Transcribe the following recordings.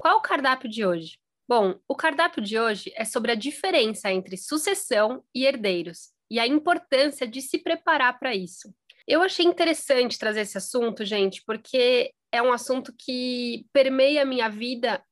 Qual o cardápio de hoje? Bom, o cardápio de hoje é sobre a diferença entre sucessão e herdeiros e a importância de se preparar para isso. Eu achei interessante trazer esse assunto, gente, porque é um assunto que permeia a minha vida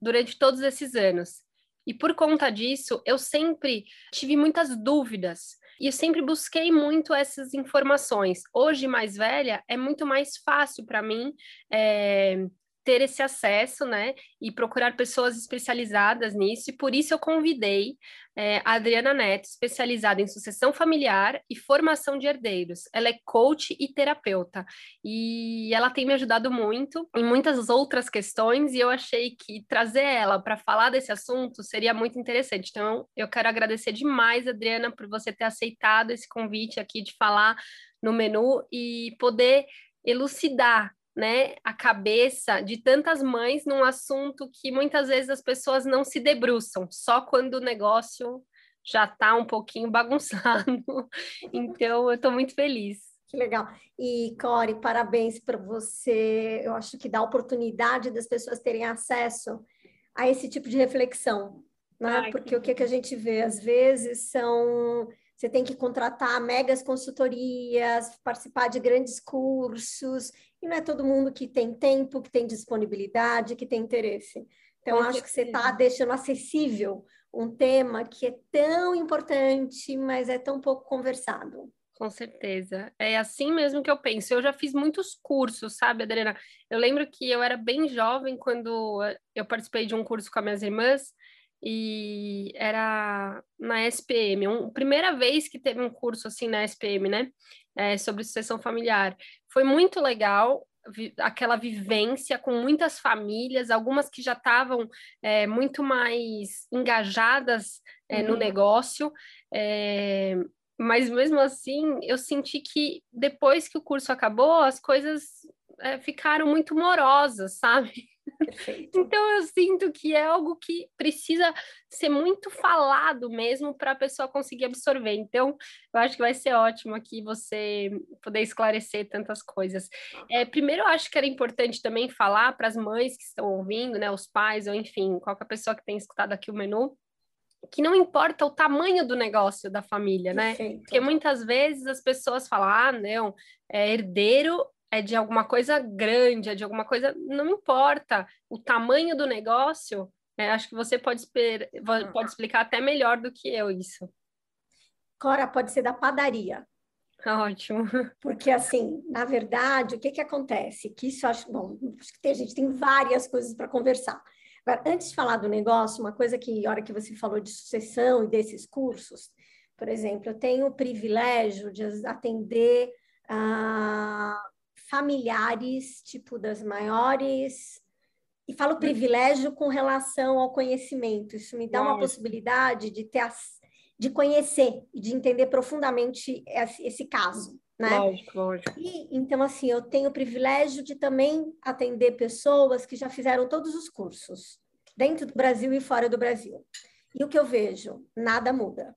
durante todos esses anos. E por conta disso, eu sempre tive muitas dúvidas e eu sempre busquei muito essas informações. Hoje, mais velha, é muito mais fácil para mim é, ter esse acesso, né, e procurar pessoas especializadas nisso, e por isso eu convidei é, a Adriana Neto, especializada em sucessão familiar e formação de herdeiros. Ela é coach e terapeuta, e ela tem me ajudado muito em muitas outras questões, e eu achei que trazer ela para falar desse assunto seria muito interessante. Então, eu quero agradecer demais, Adriana, por você ter aceitado esse convite aqui de falar no menu e poder elucidar né, a cabeça de tantas mães num assunto que muitas vezes as pessoas não se debruçam, só quando o negócio já está um pouquinho bagunçado. Então, eu estou muito feliz. Que legal. E, Core, parabéns para você. Eu acho que dá oportunidade das pessoas terem acesso a esse tipo de reflexão. Né? Ai, Porque que... o que, que a gente vê, às vezes, são você tem que contratar megas consultorias, participar de grandes cursos, e não é todo mundo que tem tempo, que tem disponibilidade, que tem interesse. Então, Com acho certeza. que você está deixando acessível um tema que é tão importante, mas é tão pouco conversado. Com certeza. É assim mesmo que eu penso. Eu já fiz muitos cursos, sabe, Adriana? Eu lembro que eu era bem jovem quando eu participei de um curso com as minhas irmãs e era na SPM, um, primeira vez que teve um curso assim na SPM, né, é, sobre sucessão familiar. Foi muito legal, aquela vivência com muitas famílias, algumas que já estavam é, muito mais engajadas é, uhum. no negócio, é, mas mesmo assim eu senti que depois que o curso acabou, as coisas é, ficaram muito morosas, sabe? Perfeito. Então eu sinto que é algo que precisa ser muito falado mesmo para a pessoa conseguir absorver. Então eu acho que vai ser ótimo aqui você poder esclarecer tantas coisas. É, primeiro eu acho que era importante também falar para as mães que estão ouvindo, né, os pais ou enfim qualquer pessoa que tenha escutado aqui o menu que não importa o tamanho do negócio da família, né? Perfeito. Porque muitas vezes as pessoas falam, ah, não, é herdeiro é de alguma coisa grande, é de alguma coisa. Não importa o tamanho do negócio, é, acho que você pode, pode explicar até melhor do que eu isso. Cora, pode ser da padaria. Ótimo. Porque, assim, na verdade, o que, que acontece? Que isso acho. Bom, acho que tem, a gente tem várias coisas para conversar. Agora, antes de falar do negócio, uma coisa que, a hora que você falou de sucessão e desses cursos, por exemplo, eu tenho o privilégio de atender a familiares, tipo das maiores. E falo hum. privilégio com relação ao conhecimento. Isso me dá uma possibilidade de ter as, de conhecer e de entender profundamente esse, esse caso. Né? Lógico, lógico. E, então, assim, eu tenho o privilégio de também atender pessoas que já fizeram todos os cursos, dentro do Brasil e fora do Brasil. E o que eu vejo? Nada muda.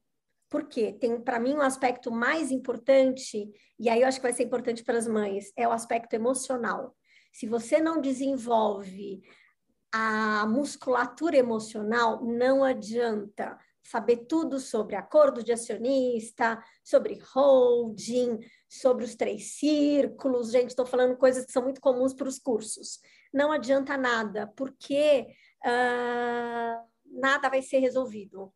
Porque tem, para mim, um aspecto mais importante, e aí eu acho que vai ser importante para as mães, é o aspecto emocional. Se você não desenvolve a musculatura emocional, não adianta saber tudo sobre acordo de acionista, sobre holding, sobre os três círculos. Gente, estou falando coisas que são muito comuns para os cursos. Não adianta nada, porque uh, nada vai ser resolvido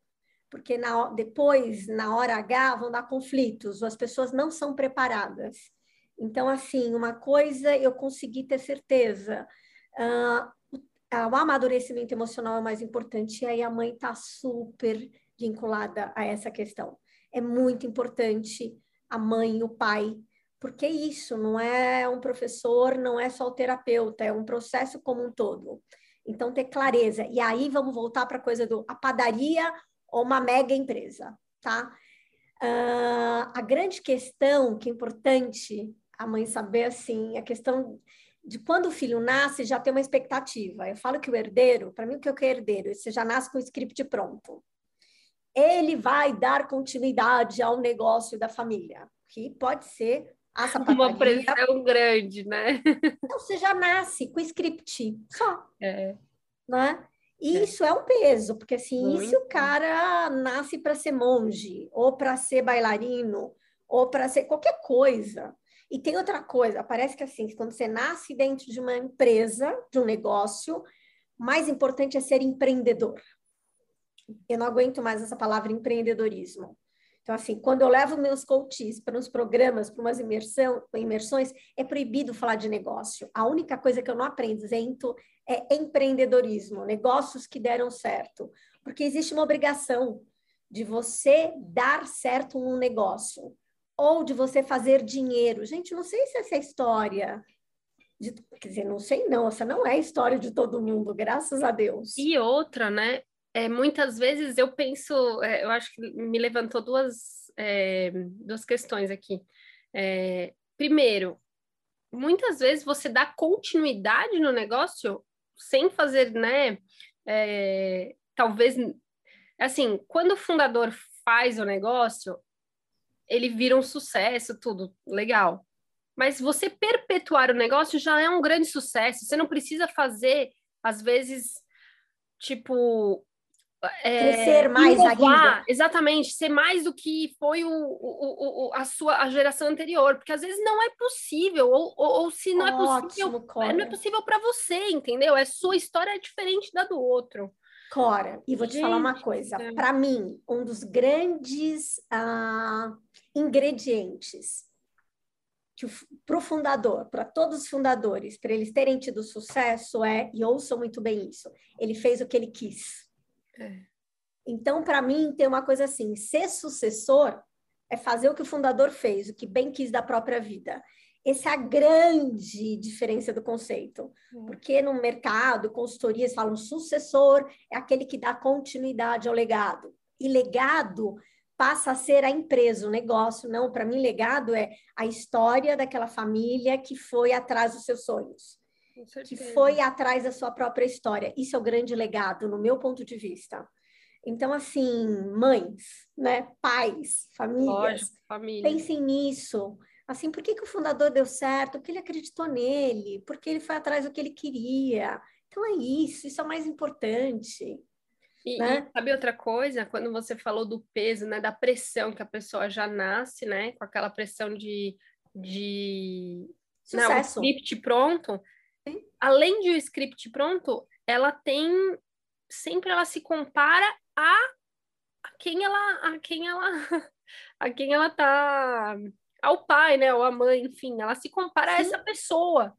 porque na, depois, na hora H, vão dar conflitos, as pessoas não são preparadas. Então, assim, uma coisa eu consegui ter certeza, uh, o amadurecimento emocional é o mais importante, e aí a mãe está super vinculada a essa questão. É muito importante a mãe o pai Porque isso não é um professor, não é só o terapeuta, é um processo como um todo. Então, ter clareza. E aí vamos voltar para a coisa do a padaria ou uma mega empresa, tá? Uh, a grande questão que é importante a mãe saber, assim, a questão de quando o filho nasce, já tem uma expectativa. Eu falo que o herdeiro, para mim, o que é o herdeiro? Você já nasce com o script pronto. Ele vai dar continuidade ao negócio da família, que pode ser a sapataria. Uma pressão grande, né? Então, você já nasce com o script, só. É. Né? E é. isso é um peso, porque assim, e se o cara nasce para ser monge, ou para ser bailarino, ou para ser qualquer coisa? E tem outra coisa, parece que assim, quando você nasce dentro de uma empresa, de um negócio, mais importante é ser empreendedor. Eu não aguento mais essa palavra empreendedorismo. Então, assim, quando eu levo meus coaches para uns programas, para umas imersão, imersões, é proibido falar de negócio. A única coisa que eu não apresento é empreendedorismo, negócios que deram certo. Porque existe uma obrigação de você dar certo um negócio ou de você fazer dinheiro. Gente, não sei se essa é a história. De, quer dizer, não sei não, essa não é a história de todo mundo, graças a Deus. E outra, né? é, muitas vezes eu penso, é, eu acho que me levantou duas, é, duas questões aqui. É, primeiro, muitas vezes você dá continuidade no negócio sem fazer, né? É, talvez, assim, quando o fundador faz o negócio, ele vira um sucesso, tudo legal. Mas você perpetuar o negócio já é um grande sucesso. Você não precisa fazer, às vezes, tipo, é, crescer mais inovar, ainda. Exatamente, ser mais do que foi o, o, o, a sua a geração anterior, porque às vezes não é possível, ou, ou, ou se não é Ótimo, é possível, Cora. não é possível para você, entendeu? É sua história é diferente da do outro. Cora, e vou Gente, te falar uma coisa, é. para mim, um dos grandes uh, ingredientes para o fundador, para todos os fundadores, para eles terem tido sucesso é, e ouçam muito bem isso, ele fez o que ele quis. É. Então, para mim, tem uma coisa assim: ser sucessor é fazer o que o fundador fez, o que bem quis da própria vida. Essa é a grande diferença do conceito. É. Porque no mercado, consultorias falam sucessor é aquele que dá continuidade ao legado. E legado passa a ser a empresa, o negócio. Não, para mim, legado é a história daquela família que foi atrás dos seus sonhos que foi atrás da sua própria história. Isso é o grande legado, no meu ponto de vista. Então, assim, mães, né, pais, famílias, Lógico, família. pensem nisso. Assim, por que, que o fundador deu certo? Porque ele acreditou nele, porque ele foi atrás do que ele queria. Então é isso, isso é o mais importante. E, né? e, sabe outra coisa? Quando você falou do peso, né, da pressão que a pessoa já nasce, né, com aquela pressão de, de Sucesso. Não, script pronto, além de o um script pronto, ela tem sempre ela se compara a, a quem ela a quem ela a quem ela tá ao pai, né, ou a mãe, enfim, ela se compara Sim. a essa pessoa.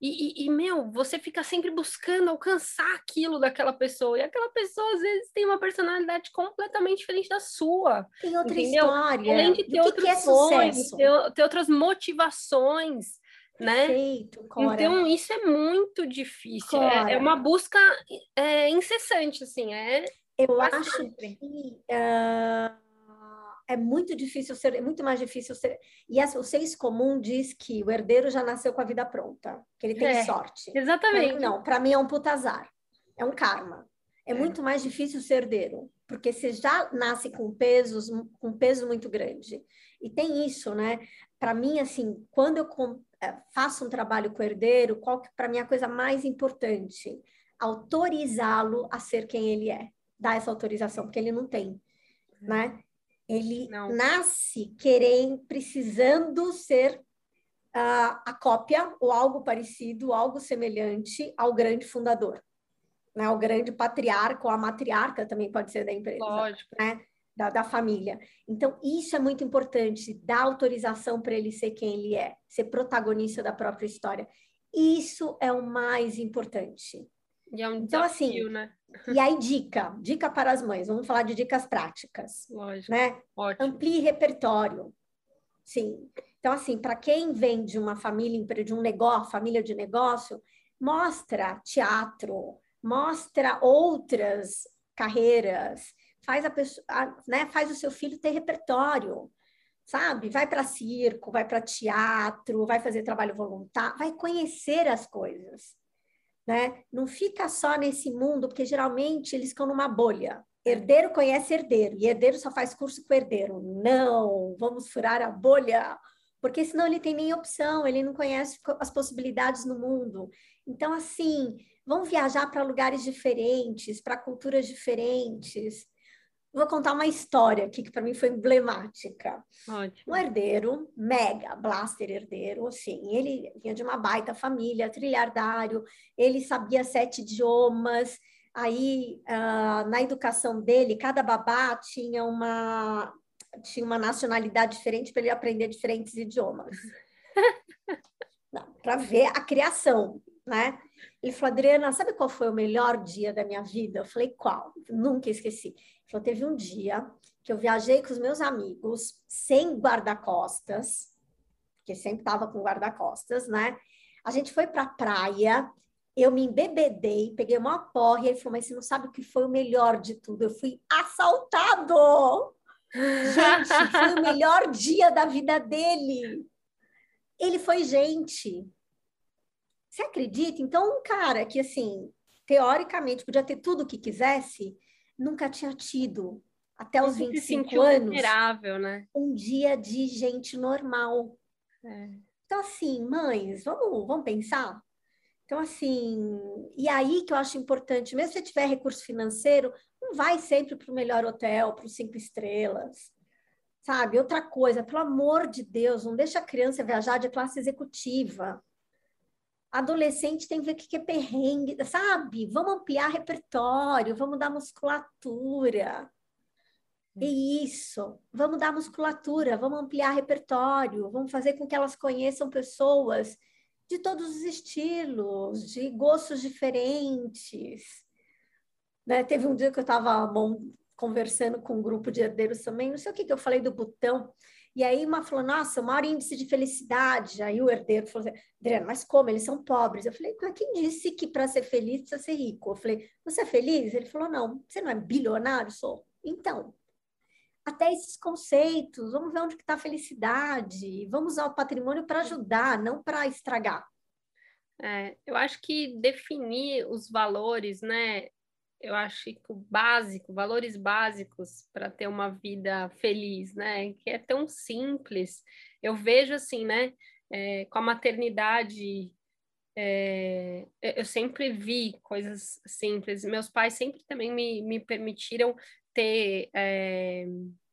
E, e, e, meu, você fica sempre buscando alcançar aquilo daquela pessoa. E aquela pessoa, às vezes, tem uma personalidade completamente diferente da sua. Tem outra entendeu? história. Além de ter outros que é sonhos, ter, ter outras motivações né? Perfeito, Cora. Então isso é muito difícil. É, é, uma busca é, incessante, assim. É Eu acho sempre. que uh, é muito difícil ser, é muito mais difícil ser. E essa, o senso comum diz que o herdeiro já nasceu com a vida pronta, que ele tem é, sorte. Exatamente. Pra não, para mim é um putazar, é um karma. É, é muito mais difícil ser herdeiro, porque você já nasce com pesos, com peso muito grande. E tem isso, né? Para mim, assim, quando eu faço um trabalho com o herdeiro, qual que para mim é a coisa mais importante? Autorizá-lo a ser quem ele é. Dar essa autorização, porque ele não tem, né? Ele não. nasce querendo, precisando ser uh, a cópia ou algo parecido, algo semelhante ao grande fundador, né? O grande patriarca ou a matriarca também pode ser da empresa, Lógico. né? Da, da família. Então, isso é muito importante, dar autorização para ele ser quem ele é, ser protagonista da própria história. Isso é o mais importante. E é um então, desafio, assim, né? E aí, dica, dica para as mães, vamos falar de dicas práticas. Lógico. Né? Ótimo. Amplie repertório. Sim. Então, assim, para quem vem de uma família, de um negócio, família de negócio, mostra teatro, mostra outras carreiras, faz a pessoa, né, faz o seu filho ter repertório, sabe? Vai para circo, vai para teatro, vai fazer trabalho voluntário, vai conhecer as coisas, né? Não fica só nesse mundo, porque geralmente eles ficam numa bolha. Herdeiro conhece herdeiro, e herdeiro só faz curso com herdeiro. Não, vamos furar a bolha, porque senão ele tem nem opção, ele não conhece as possibilidades no mundo. Então, assim, vão viajar para lugares diferentes, para culturas diferentes. Vou contar uma história aqui que para mim foi emblemática. Ótimo. Um herdeiro, mega blaster herdeiro, assim, ele vinha de uma baita família, trilhardário, ele sabia sete idiomas. Aí, uh, na educação dele, cada babá tinha uma tinha uma nacionalidade diferente para ele aprender diferentes idiomas. para ver a criação, né? Ele falou, Adriana, sabe qual foi o melhor dia da minha vida? Eu falei, qual? Nunca esqueci. Ele falou, teve um dia que eu viajei com os meus amigos, sem guarda-costas, porque sempre estava com guarda-costas, né? A gente foi para a praia, eu me embebedei, peguei uma porra, e ele falou, mas você não sabe o que foi o melhor de tudo? Eu fui assaltado! Gente, foi o melhor dia da vida dele. Ele foi gente. Você acredita? Então, um cara que, assim, teoricamente podia ter tudo o que quisesse, nunca tinha tido, até os 25 anos, né? um dia de gente normal. É. Então, assim, mães, vamos, vamos pensar? Então, assim, e aí que eu acho importante, mesmo se você tiver recurso financeiro, não vai sempre para o melhor hotel, para os cinco estrelas, sabe? Outra coisa, pelo amor de Deus, não deixa a criança viajar de classe executiva adolescente tem que ver o que é perrengue, sabe? Vamos ampliar repertório, vamos dar musculatura. É isso, vamos dar musculatura, vamos ampliar repertório, vamos fazer com que elas conheçam pessoas de todos os estilos, de gostos diferentes. Né? Teve um dia que eu estava conversando com um grupo de herdeiros também, não sei o que, que eu falei do botão, e aí uma falou, nossa, o maior índice de felicidade. Aí o herdeiro falou assim, mas como? Eles são pobres. Eu falei, quem disse que para ser feliz precisa ser rico? Eu falei, você é feliz? Ele falou, não, você não é bilionário? Sou. Então, até esses conceitos, vamos ver onde está a felicidade, vamos usar o patrimônio para ajudar, não para estragar. É, eu acho que definir os valores, né, eu acho que o básico, valores básicos para ter uma vida feliz, né? Que é tão simples. Eu vejo assim, né? É, com a maternidade, é, eu sempre vi coisas simples. Meus pais sempre também me, me permitiram ter. É,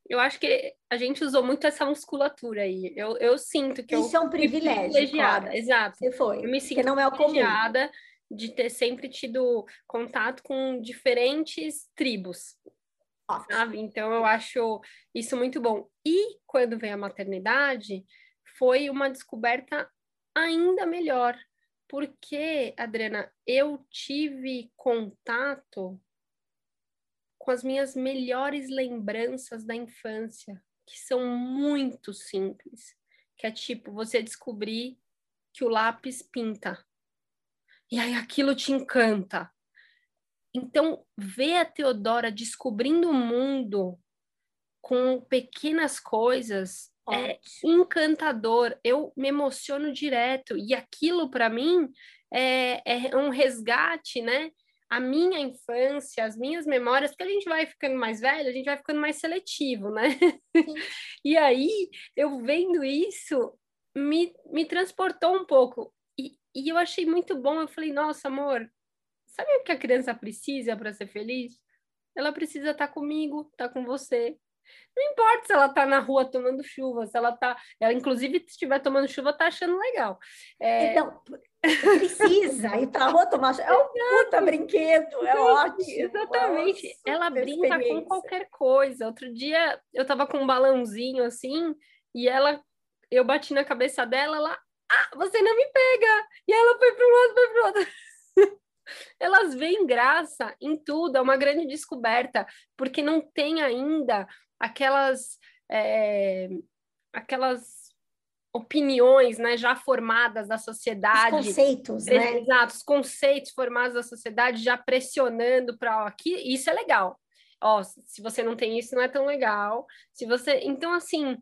eu acho que a gente usou muito essa musculatura aí. Eu, eu sinto que Isso eu é um privilégio. Claro. Exato. Você foi. Eu me sinto não é o privilegiada. Comum de ter sempre tido contato com diferentes tribos, sabe? Então eu acho isso muito bom. E quando veio a maternidade, foi uma descoberta ainda melhor, porque, Adriana, eu tive contato com as minhas melhores lembranças da infância, que são muito simples, que é tipo você descobrir que o lápis pinta e aí aquilo te encanta. Então, ver a Teodora descobrindo o mundo com pequenas coisas é Ótimo. é encantador. Eu me emociono direto. E aquilo, para mim, é, é um resgate, né? a minha infância, as minhas memórias, porque a gente vai ficando mais velho, a gente vai ficando mais seletivo, né? e aí, eu vendo isso, me, me transportou um pouco. E eu achei muito bom. Eu falei, nossa, amor, sabe o que a criança precisa para ser feliz? Ela precisa estar tá comigo, estar tá com você. Não importa se ela está na rua tomando chuva, se ela está. Ela, inclusive, se estiver tomando chuva, está achando legal. É... Então, precisa ir para a rua tomar chuva. É um puta brinquedo, é ótimo. Exatamente. Nossa, ela brinca com qualquer coisa. Outro dia eu estava com um balãozinho assim, e ela. Eu bati na cabeça dela, ela ah, você não me pega! E ela foi para um lado, foi para o outro. Elas veem graça em tudo, é uma grande descoberta, porque não tem ainda aquelas, é, aquelas opiniões, né, já formadas da sociedade. Os conceitos, né? Exato, os conceitos formados da sociedade já pressionando para aqui, isso é legal. Ó, se você não tem isso, não é tão legal. Se você, então assim,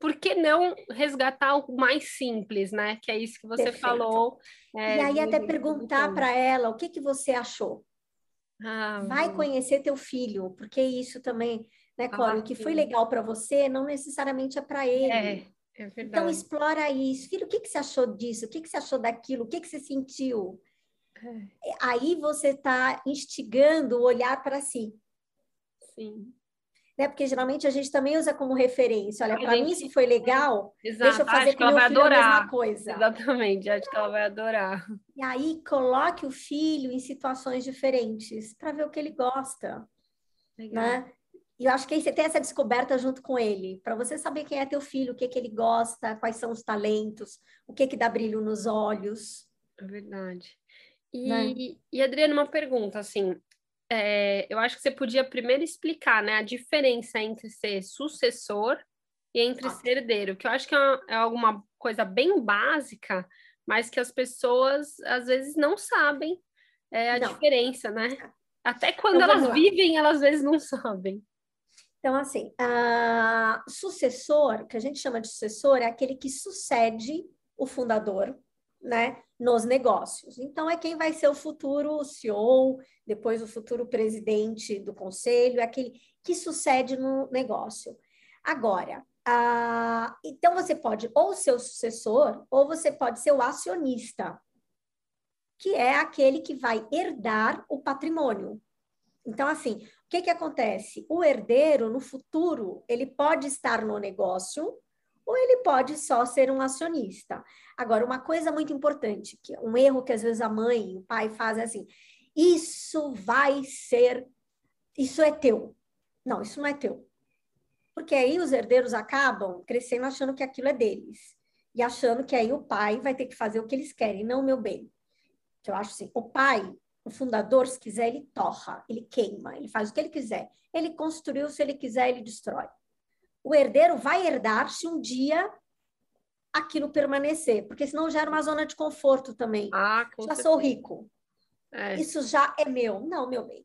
por que não resgatar o mais simples, né? Que é isso que você Perfeito. falou. É, e aí até perguntar para ela o que que você achou. Ah, Vai conhecer teu filho, porque isso também, né, Cora? Ah, o que foi legal para você não necessariamente é para ele. É, é então, verdade. Então explora isso. Filho, o que que você achou disso? O que que você achou daquilo? O que que você sentiu? É. Aí você está instigando o olhar para si. Sim né? Porque geralmente a gente também usa como referência. Olha, para gente... mim isso foi legal, Exato. deixa eu fazer acho com meu filho adorar. a mesma coisa. Exatamente, acho que ela vai adorar. E aí coloque o filho em situações diferentes para ver o que ele gosta, legal. né? E eu acho que aí você tem essa descoberta junto com ele, para você saber quem é teu filho, o que que ele gosta, quais são os talentos, o que que dá brilho nos olhos. É verdade. E, né? e Adriana, uma pergunta, assim, é, eu acho que você podia primeiro explicar né, a diferença entre ser sucessor e entre ah. ser herdeiro, que eu acho que é, é alguma coisa bem básica, mas que as pessoas às vezes não sabem é, a não. diferença, né? Até quando então, elas vivem, elas às vezes não sabem. Então, assim, a sucessor, que a gente chama de sucessor, é aquele que sucede o fundador, né, nos negócios. Então, é quem vai ser o futuro CEO, depois o futuro presidente do conselho, é aquele que sucede no negócio. Agora, então você pode ou ser o sucessor, ou você pode ser o acionista, que é aquele que vai herdar o patrimônio. Então, assim, o que, que acontece? O herdeiro, no futuro, ele pode estar no negócio, ou ele pode só ser um acionista. Agora, uma coisa muito importante, que um erro que às vezes a mãe, o pai faz é assim: isso vai ser, isso é teu. Não, isso não é teu. Porque aí os herdeiros acabam crescendo achando que aquilo é deles. E achando que aí o pai vai ter que fazer o que eles querem, não meu bem. Eu acho assim, o pai, o fundador, se quiser, ele torra, ele queima, ele faz o que ele quiser. Ele construiu, se ele quiser, ele destrói o herdeiro vai herdar se um dia aquilo permanecer, porque senão gera uma zona de conforto também. Ah, já certeza. sou rico. É. Isso já é meu. Não, meu bem.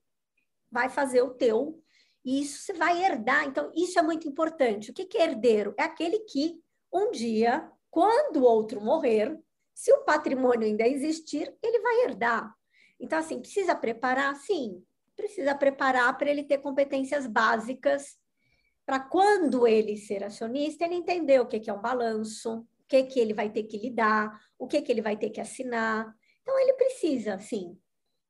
Vai fazer o teu e isso você vai herdar. Então, isso é muito importante. O que é herdeiro? É aquele que um dia, quando o outro morrer, se o patrimônio ainda existir, ele vai herdar. Então, assim, precisa preparar? Sim, precisa preparar para ele ter competências básicas para quando ele ser acionista, ele entender o que, que é um balanço, o que, que ele vai ter que lidar, o que, que ele vai ter que assinar. Então, ele precisa, sim.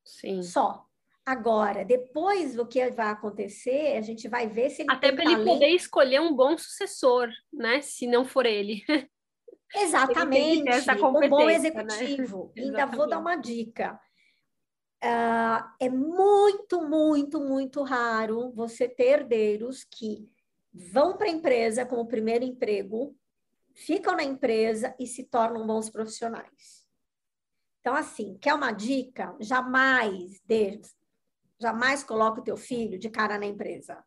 Sim. Só. Agora, depois o que vai acontecer, a gente vai ver se ele Até para ele poder escolher um bom sucessor, né? Se não for ele. Exatamente. Ele um bom né? executivo. Né? Ainda vou dar uma dica. Uh, é muito, muito, muito raro você ter herdeiros que vão para a empresa como primeiro emprego, ficam na empresa e se tornam bons profissionais. Então, assim, quer uma dica? Jamais dê, jamais coloque o teu filho de cara na empresa.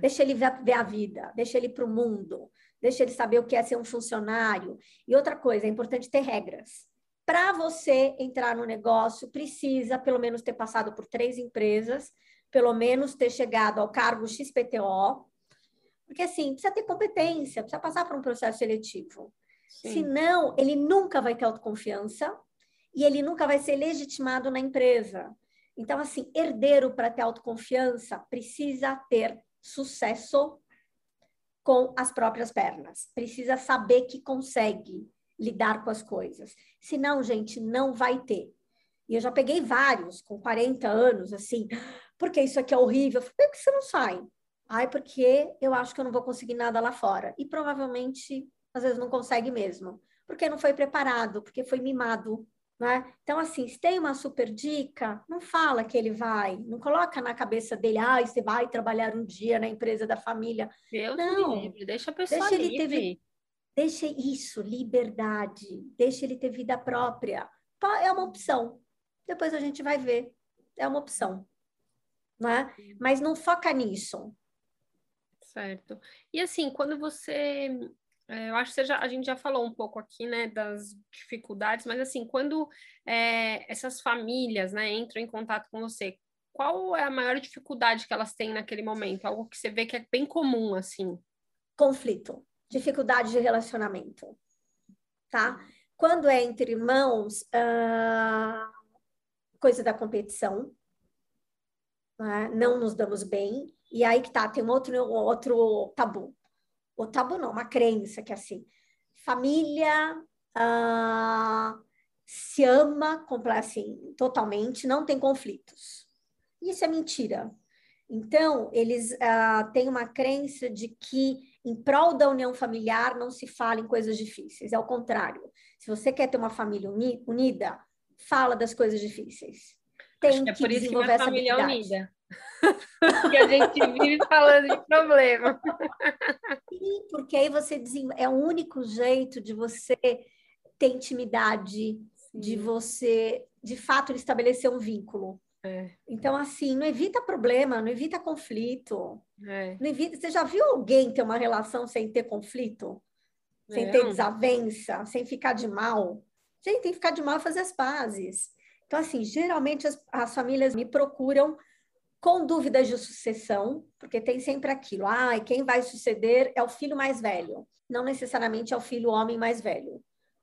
Deixa ele ver a vida, deixa ele para o mundo, deixa ele saber o que é ser um funcionário. E outra coisa, é importante ter regras. Para você entrar no negócio, precisa pelo menos ter passado por três empresas, pelo menos ter chegado ao cargo XPTO, porque, assim, precisa ter competência, precisa passar por um processo seletivo. Sim. Senão, ele nunca vai ter autoconfiança e ele nunca vai ser legitimado na empresa. Então, assim, herdeiro para ter autoconfiança precisa ter sucesso com as próprias pernas. Precisa saber que consegue lidar com as coisas. Senão, gente, não vai ter. E eu já peguei vários com 40 anos, assim, porque isso aqui é horrível. Por que você não sai? Ai, porque eu acho que eu não vou conseguir nada lá fora. E provavelmente, às vezes, não consegue mesmo. Porque não foi preparado, porque foi mimado. Né? Então, assim, se tem uma super dica, não fala que ele vai, não coloca na cabeça dele, ah, você vai trabalhar um dia na empresa da família. Deus não, livre, deixa a pessoa deixa livre. Ele ter, deixa isso, liberdade, deixa ele ter vida própria. É uma opção. Depois a gente vai ver. É uma opção. Né? Mas não foca nisso. Certo. E assim, quando você É, eu acho que já, a gente já falou um pouco aqui, né, das dificuldades, mas assim, quando é, essas famílias, né, entram em contato com você, qual é a maior dificuldade que elas têm naquele momento? Algo que você vê que é bem comum, assim? Conflito, dificuldade de relacionamento, tá? Quando é entre irmãos, uh, coisa da competição, né? não nos damos bem, e aí que tá, tem um outro, outro tabu. O tabu não, uma crença que é assim, família uh, se ama assim, totalmente, não tem conflitos. Isso é mentira. Então, eles uh, têm uma crença de que, em prol da união familiar, não se fala em coisas difíceis. É o contrário. Se você quer ter uma família uni unida, fala das coisas difíceis. Tem que, é por isso que minha família é unida. Que a gente vive falando de problema. Sim, porque aí você é o único jeito de você ter intimidade, Sim. de você, de fato, estabelecer um vínculo. É. Então, assim, não evita problema, não evita conflito. É. Não evita... Você já viu alguém ter uma relação sem ter conflito? Sem ter desavença, sem ficar de mal? Gente, tem que ficar de mal e fazer as pazes. Então, assim, geralmente as, as famílias me procuram com dúvidas de sucessão, porque tem sempre aquilo, ah, e quem vai suceder é o filho mais velho, não necessariamente é o filho homem mais velho,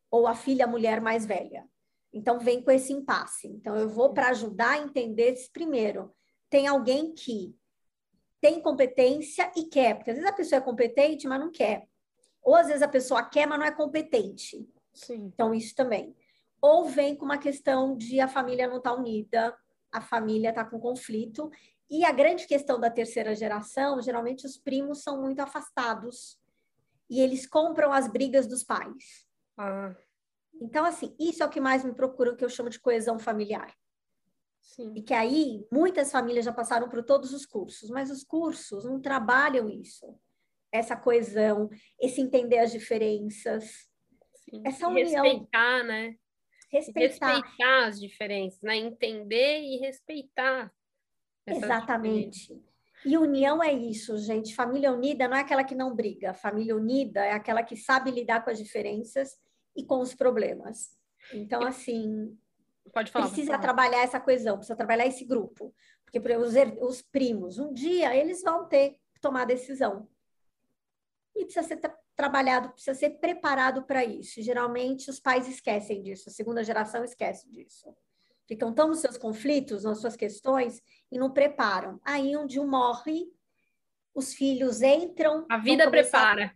ou a filha mulher mais velha. Então, vem com esse impasse. Então, eu vou para ajudar a entender primeiro. Tem alguém que tem competência e quer, porque às vezes a pessoa é competente, mas não quer. Ou às vezes a pessoa quer, mas não é competente. Sim. Então, isso também. Ou vem com uma questão de a família não estar tá unida, a família está com conflito. E a grande questão da terceira geração, geralmente os primos são muito afastados e eles compram as brigas dos pais. Ah. Então, assim, isso é o que mais me procura, o que eu chamo de coesão familiar. Sim. E que aí muitas famílias já passaram por todos os cursos, mas os cursos não trabalham isso. Essa coesão, esse entender as diferenças, Sim. essa união. Respeitar, né? Respeitar. respeitar as diferenças, né? Entender e respeitar. Exatamente. E união é isso, gente. Família unida não é aquela que não briga. Família unida é aquela que sabe lidar com as diferenças e com os problemas. Então, assim, pode falar, precisa pode trabalhar essa coesão, precisa trabalhar esse grupo. Porque os, os primos, um dia eles vão ter que tomar decisão. E precisa ser trabalhado, precisa ser preparado para isso. Geralmente os pais esquecem disso, a segunda geração esquece disso. Ficam tão nos seus conflitos, nas suas questões, e não preparam. Aí dia um morre, os filhos entram. A vida prepara.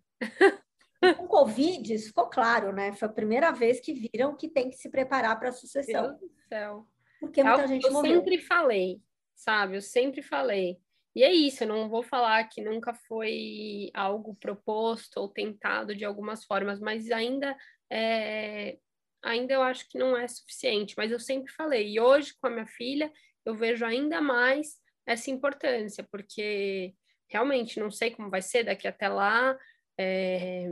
Com Covid, isso ficou claro, né? Foi a primeira vez que viram que tem que se preparar para a sucessão. Meu Deus do céu. Porque muita gente eu morreu. Eu sempre falei, sabe? Eu sempre falei. E é isso, eu não vou falar que nunca foi algo proposto ou tentado de algumas formas, mas ainda é, ainda eu acho que não é suficiente. Mas eu sempre falei, e hoje com a minha filha, eu vejo ainda mais essa importância, porque realmente não sei como vai ser daqui até lá, é...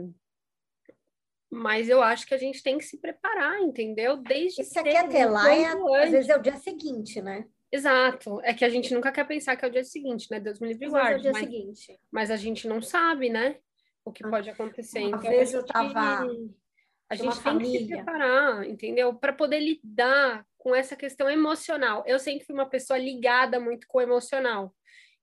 Mas eu acho que a gente tem que se preparar, entendeu? Desde Isso aqui até lá, é, às vezes é o dia seguinte, né? Exato. É que a gente nunca quer pensar que é o dia seguinte, né? Deus me livre e guarde. É o dia mas, seguinte. Mas a gente não sabe, né? O que ah, pode acontecer. Uma então, vez eu tava... A gente tem família. que se preparar, entendeu? Para poder lidar com essa questão emocional. Eu sempre fui uma pessoa ligada muito com o emocional.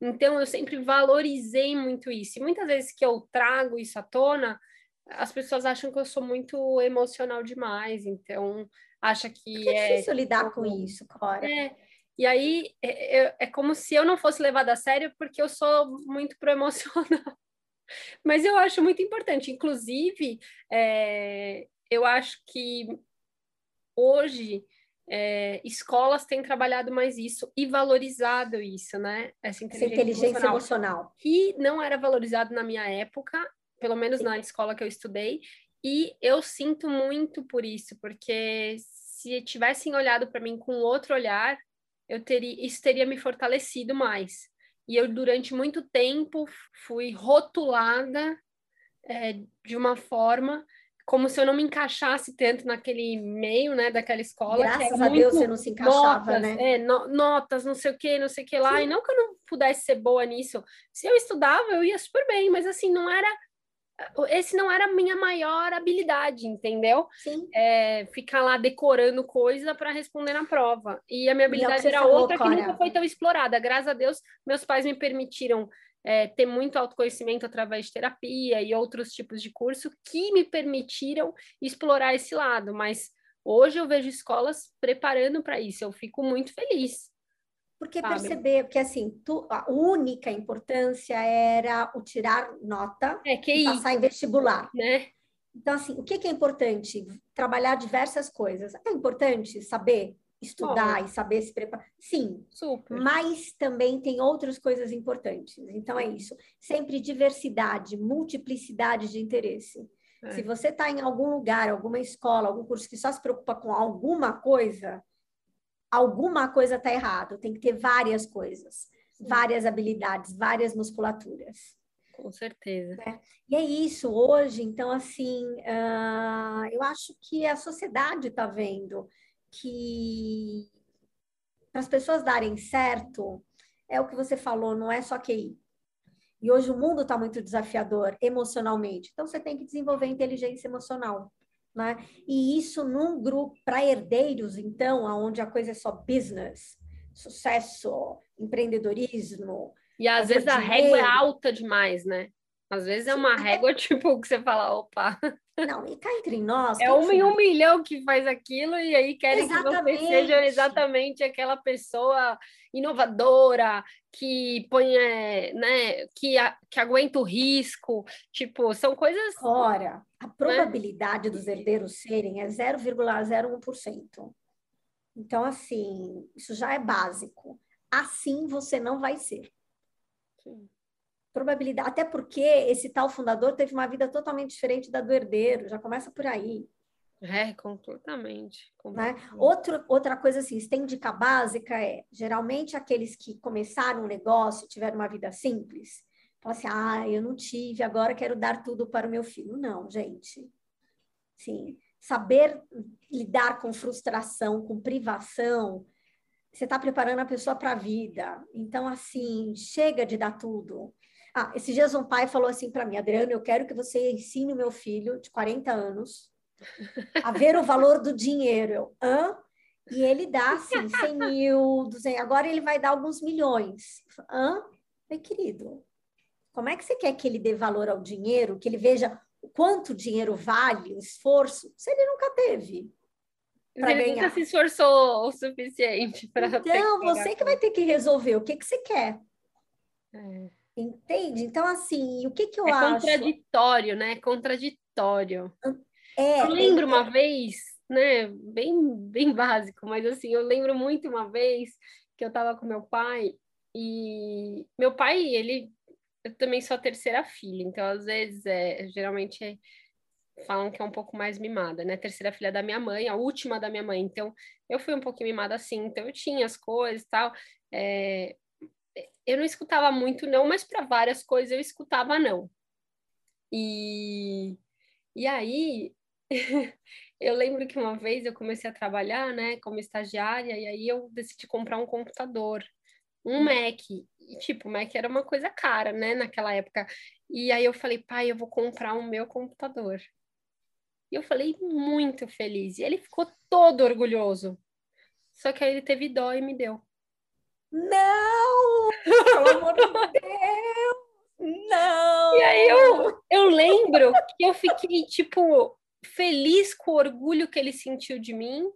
Então, eu sempre valorizei muito isso. E muitas vezes que eu trago isso à tona, as pessoas acham que eu sou muito emocional demais. Então, acha que é... difícil lidar com isso, Cora. É, e aí, é, é, é, como se eu não fosse levada a sério porque eu sou muito pro emocional. Mas eu acho muito importante. Inclusive, é, eu acho que hoje é, escolas têm trabalhado mais isso e valorizado isso, né? Essa inteligência, Essa inteligência emocional. emocional. Que não era valorizado na minha época, pelo menos Sim. na escola que eu estudei, e eu sinto muito por isso, porque se tivessem olhado para mim com outro olhar, eu teria, isso teria me fortalecido mais. E eu, durante muito tempo, fui rotulada é, de uma forma como se eu não me encaixasse tanto naquele meio, né, daquela escola. Graças a Deus você não se encaixava, notas, né? É, no, notas, não sei o que, não sei o que lá. Sim. E não que eu não pudesse ser boa nisso. Se eu estudava, eu ia super bem, mas assim, não era esse não era a minha maior habilidade, entendeu? Sim. É, ficar lá decorando coisa para responder na prova. E a minha habilidade é era falou, outra que nunca foi tão explorada. Graças a Deus, meus pais me permitiram é, ter muito autoconhecimento através de terapia e outros tipos de curso que me permitiram explorar esse lado. Mas hoje eu vejo escolas preparando para isso. Eu fico muito feliz. Porque sabe? perceber, porque assim, tu, a única importância era o tirar nota é, que e passar em vestibular. Né? Então, assim, o que, que é importante? Trabalhar diversas coisas. É importante saber estudar oh. e saber se preparar. Sim, Super. mas também tem outras coisas importantes. Então, é isso. Sempre diversidade, multiplicidade de interesse. É. Se você está em algum lugar, alguma escola, algum curso que só se preocupa com alguma coisa, alguma coisa está errado. Tem que ter várias coisas, Sim. várias habilidades, várias musculaturas. Com certeza. É. E é isso hoje. Então, assim, uh, eu acho que a sociedade está vendo que para as pessoas darem certo, é o que você falou, não é só QI. E hoje o mundo está muito desafiador emocionalmente. Então, você tem que desenvolver inteligência emocional. Né? E isso num grupo para herdeiros, então, onde a coisa é só business, sucesso, empreendedorismo. E às vezes a régua é alta demais, né? Às vezes é uma régua, tipo, que você fala, opa. Não, e cá entre nós. É um em um milhão que faz aquilo, e aí querem exatamente. que você seja exatamente aquela pessoa inovadora, que põe, é, né, que, a, que aguenta o risco. Tipo, são coisas. Ora, a probabilidade né? dos herdeiros serem é 0,01%. Então, assim, isso já é básico. Assim você não vai ser. Sim probabilidade, até porque esse tal fundador teve uma vida totalmente diferente da do herdeiro, já começa por aí. É, completamente. completamente. Né? Outro, outra coisa assim, estêndica básica é, geralmente aqueles que começaram um negócio, tiveram uma vida simples, falam assim, ah, eu não tive, agora quero dar tudo para o meu filho. Não, gente. Sim, saber lidar com frustração, com privação, você está preparando a pessoa para a vida. Então, assim, chega de dar tudo. Ah, esses dias um pai falou assim para mim, Adriano, eu quero que você ensine o meu filho de 40 anos a ver o valor do dinheiro. Eu, hã? E ele dá, assim, 100 mil, 200, agora ele vai dar alguns milhões. Hã? Meu querido, como é que você quer que ele dê valor ao dinheiro, que ele veja o quanto o dinheiro vale, o esforço, se ele nunca teve? Ele ganhar. nunca se esforçou o suficiente para. Então, você que vai ter que resolver o que, que você quer. É. Entende? Então, assim, o que, que eu é acho? Contraditório, né? Contraditório. É, eu lembro é, uma vez, né? Bem, bem básico, mas assim, eu lembro muito uma vez que eu estava com meu pai e meu pai, ele eu também sou a terceira filha, então às vezes é, geralmente é, falam que é um pouco mais mimada, né? Terceira filha da minha mãe, a última da minha mãe, então eu fui um pouquinho mimada assim, então eu tinha as coisas e tal. É, eu não escutava muito não, mas para várias coisas eu escutava não. E, e aí, eu lembro que uma vez eu comecei a trabalhar, né, como estagiária, e aí eu decidi comprar um computador, um hum. Mac. E, tipo, o Mac era uma coisa cara, né, naquela época. E aí eu falei, pai, eu vou comprar o um meu computador. E eu falei, muito feliz. E ele ficou todo orgulhoso. Só que aí ele teve dó e me deu. Não! Pelo amor de Deus! Não! E aí eu, eu lembro que eu fiquei, tipo, feliz com o orgulho que ele sentiu de mim.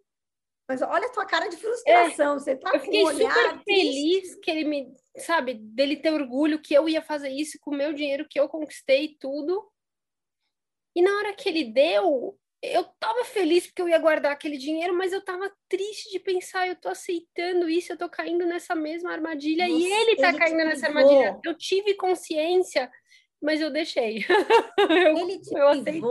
Mas olha a tua cara de frustração, é, você tá Eu fiquei super feliz que ele me, sabe, dele ter orgulho que eu ia fazer isso com o meu dinheiro que eu conquistei tudo. E na hora que ele deu, eu tava feliz porque eu ia guardar aquele dinheiro, mas eu tava triste de pensar, eu tô aceitando isso, eu tô caindo nessa mesma armadilha Nossa, e ele tá ele caindo nessa armadilha. Eu tive consciência, mas eu deixei. eu, ele te eu aceitei.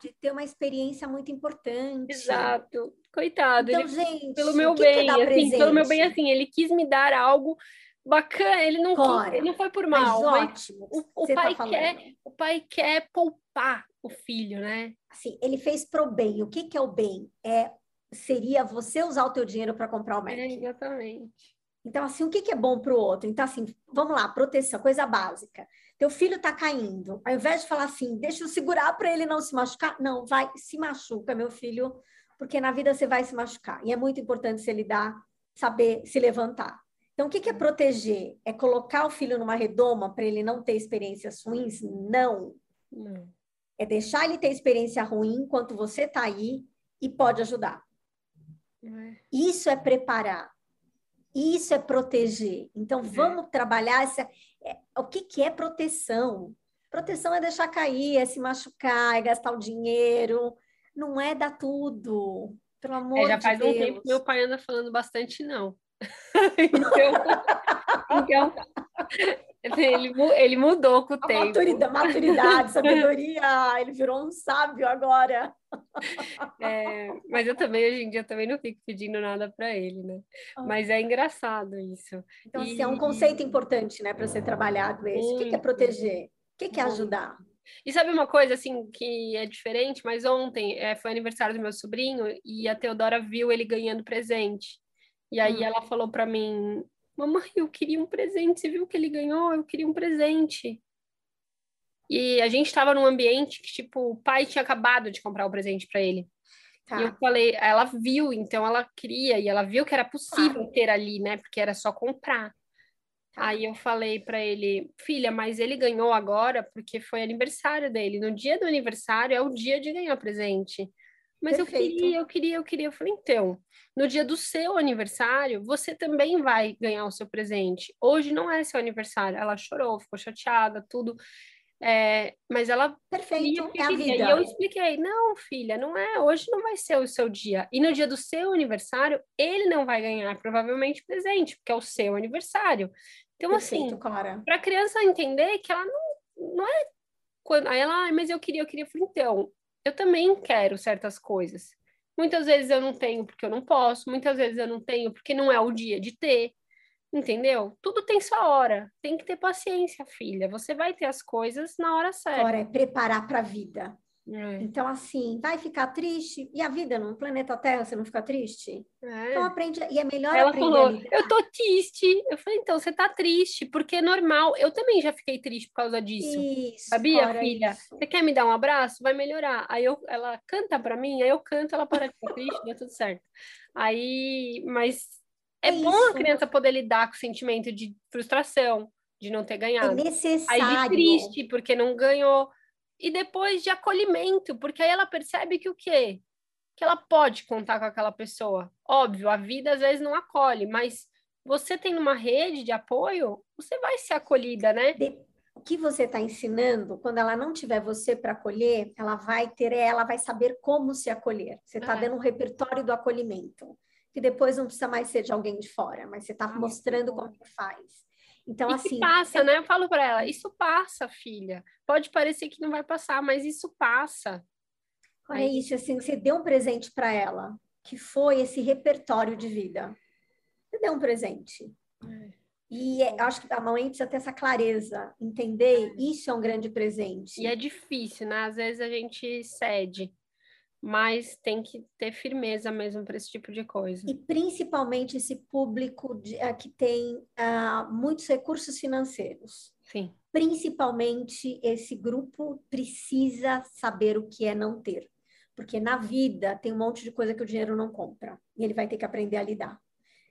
de ter uma experiência muito importante. Exato. Coitado, então, ele, gente, pelo meu bem, assim, pelo meu bem assim, ele quis me dar algo bacana, ele não quis, ele não foi por mal, mas, mas o, o tá pai tá quer, o pai quer poupar o filho, né? Assim, ele fez pro bem. O que, que é o bem? É seria você usar o teu dinheiro para comprar o Mac. É, exatamente. Então, assim, o que, que é bom para o outro? Então, assim, vamos lá, proteção, coisa básica. Teu filho está caindo. Ao invés de falar assim, deixa eu segurar para ele não se machucar, não, vai, se machuca, meu filho, porque na vida você vai se machucar. E é muito importante você lidar, saber se levantar. Então, o que, que é proteger? É colocar o filho numa redoma para ele não ter experiências ruins? Não. não. É deixar ele ter experiência ruim enquanto você está aí e pode ajudar. Isso é preparar. Isso é proteger. Então, é. vamos trabalhar essa. É, o que, que é proteção? Proteção é deixar cair, é se machucar, é gastar o dinheiro. Não é dar tudo. Pelo é, amor é, já de faz Deus. um tempo que meu pai anda falando bastante não. então, então ele, ele mudou com o a tempo. Maturidade, maturidade, sabedoria, ele virou um sábio agora. É, mas eu também, hoje em dia, também não fico pedindo nada para ele, né? Ah. Mas é engraçado isso. Então, e... assim, é um conceito importante, né, para ser trabalhado esse. Muito. O que é proteger? O que é ajudar? E sabe uma coisa, assim, que é diferente? Mas ontem é, foi aniversário do meu sobrinho e a Teodora viu ele ganhando presente. E aí hum. ela falou para mim, mamãe, eu queria um presente, você viu que ele ganhou? Eu queria um presente. E a gente estava num ambiente que, tipo, o pai tinha acabado de comprar o presente para ele. Tá. E eu falei, ela viu, então ela queria, e ela viu que era possível tá. ter ali, né? Porque era só comprar. Tá. Aí eu falei para ele, filha, mas ele ganhou agora porque foi aniversário dele. No dia do aniversário é o dia de ganhar presente. Mas Perfeito. eu queria, eu queria, eu queria. Eu falei, então, no dia do seu aniversário, você também vai ganhar o seu presente. Hoje não é seu aniversário. Ela chorou, ficou chateada, tudo. É, mas ela. Perfeito, é a vida. E eu expliquei: não, filha, não é. Hoje não vai ser o seu dia. E no dia do seu aniversário, ele não vai ganhar, provavelmente, presente, porque é o seu aniversário. Então, Perfeito, assim, para a criança entender que ela não, não é. Quando, aí ela, ah, mas eu queria, eu queria. Eu falei, então, eu também quero certas coisas. Muitas vezes eu não tenho porque eu não posso, muitas vezes eu não tenho porque não é o dia de ter. Entendeu? Tudo tem sua hora. Tem que ter paciência, filha. Você vai ter as coisas na hora certa. Hora é preparar para a vida. É. Então, assim, vai ficar triste. E a vida no planeta Terra, você não fica triste? É. Então, aprende. E é melhor Ela. Falou, eu tô triste. Eu falei, então, você tá triste, porque é normal. Eu também já fiquei triste por causa disso. Isso, Sabia, filha? Isso. Você quer me dar um abraço? Vai melhorar. Aí eu, ela canta para mim, aí eu canto, ela para de ficar triste, deu tudo certo. Aí, mas é, é bom isso. a criança poder lidar com o sentimento de frustração, de não ter ganhado. É necessário. Aí de triste, porque não ganhou e depois de acolhimento, porque aí ela percebe que o quê? Que ela pode contar com aquela pessoa. Óbvio, a vida às vezes não acolhe, mas você tem uma rede de apoio, você vai ser acolhida, né? De... O que você está ensinando, quando ela não tiver você para acolher, ela vai ter, ela vai saber como se acolher. Você está é. dando um repertório do acolhimento, que depois não precisa mais ser de alguém de fora, mas você está ah, mostrando como que faz. Então, e assim. passa, é... né? Eu falo para ela: isso passa, filha. Pode parecer que não vai passar, mas isso passa. Olha Aí... isso, assim, você deu um presente para ela, que foi esse repertório de vida. Você deu um presente. É. E é, acho que a mãe precisa ter essa clareza, entender, é. isso é um grande presente. E é difícil, né? Às vezes a gente cede mas tem que ter firmeza mesmo para esse tipo de coisa. E principalmente esse público de, uh, que tem uh, muitos recursos financeiros. Sim. Principalmente esse grupo precisa saber o que é não ter. Porque na vida tem um monte de coisa que o dinheiro não compra. E ele vai ter que aprender a lidar.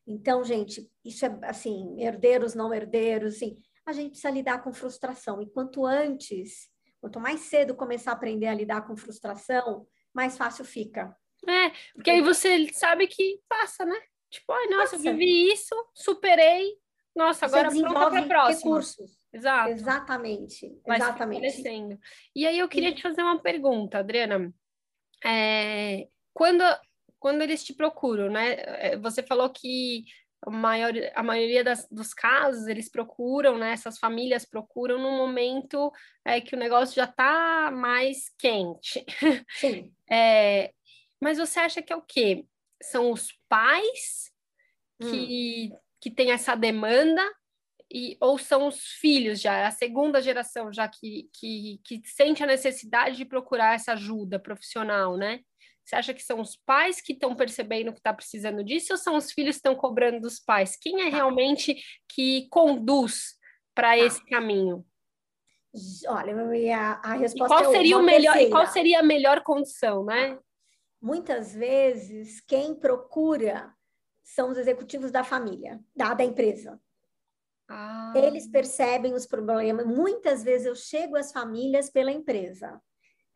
Então, gente, isso é assim, herdeiros, não herdeiros, assim, a gente precisa lidar com frustração. E quanto antes, quanto mais cedo começar a aprender a lidar com frustração, mais fácil fica. É, porque aí você sabe que passa, né? Tipo, ai, nossa, passa. eu vivi isso, superei, nossa, agora pronta para a próxima. Recursos. Exato. Exatamente, Vai exatamente. E aí eu queria te fazer uma pergunta, Adriana. É, quando, quando eles te procuram, né? É, você falou que maior, a maioria das, dos casos eles procuram, né? Essas famílias procuram no momento é, que o negócio já está mais quente. Sim. É, mas você acha que é o quê? São os pais que, hum. que têm essa demanda e, ou são os filhos já, a segunda geração já que, que, que sente a necessidade de procurar essa ajuda profissional, né? Você acha que são os pais que estão percebendo que está precisando disso ou são os filhos que estão cobrando dos pais? Quem é tá. realmente que conduz para tá. esse caminho? Olha, a, a resposta e qual é seria o melhor terceira. e qual seria a melhor condição, né? Muitas vezes quem procura são os executivos da família, da, da empresa. Ah. Eles percebem os problemas. Muitas vezes eu chego às famílias pela empresa.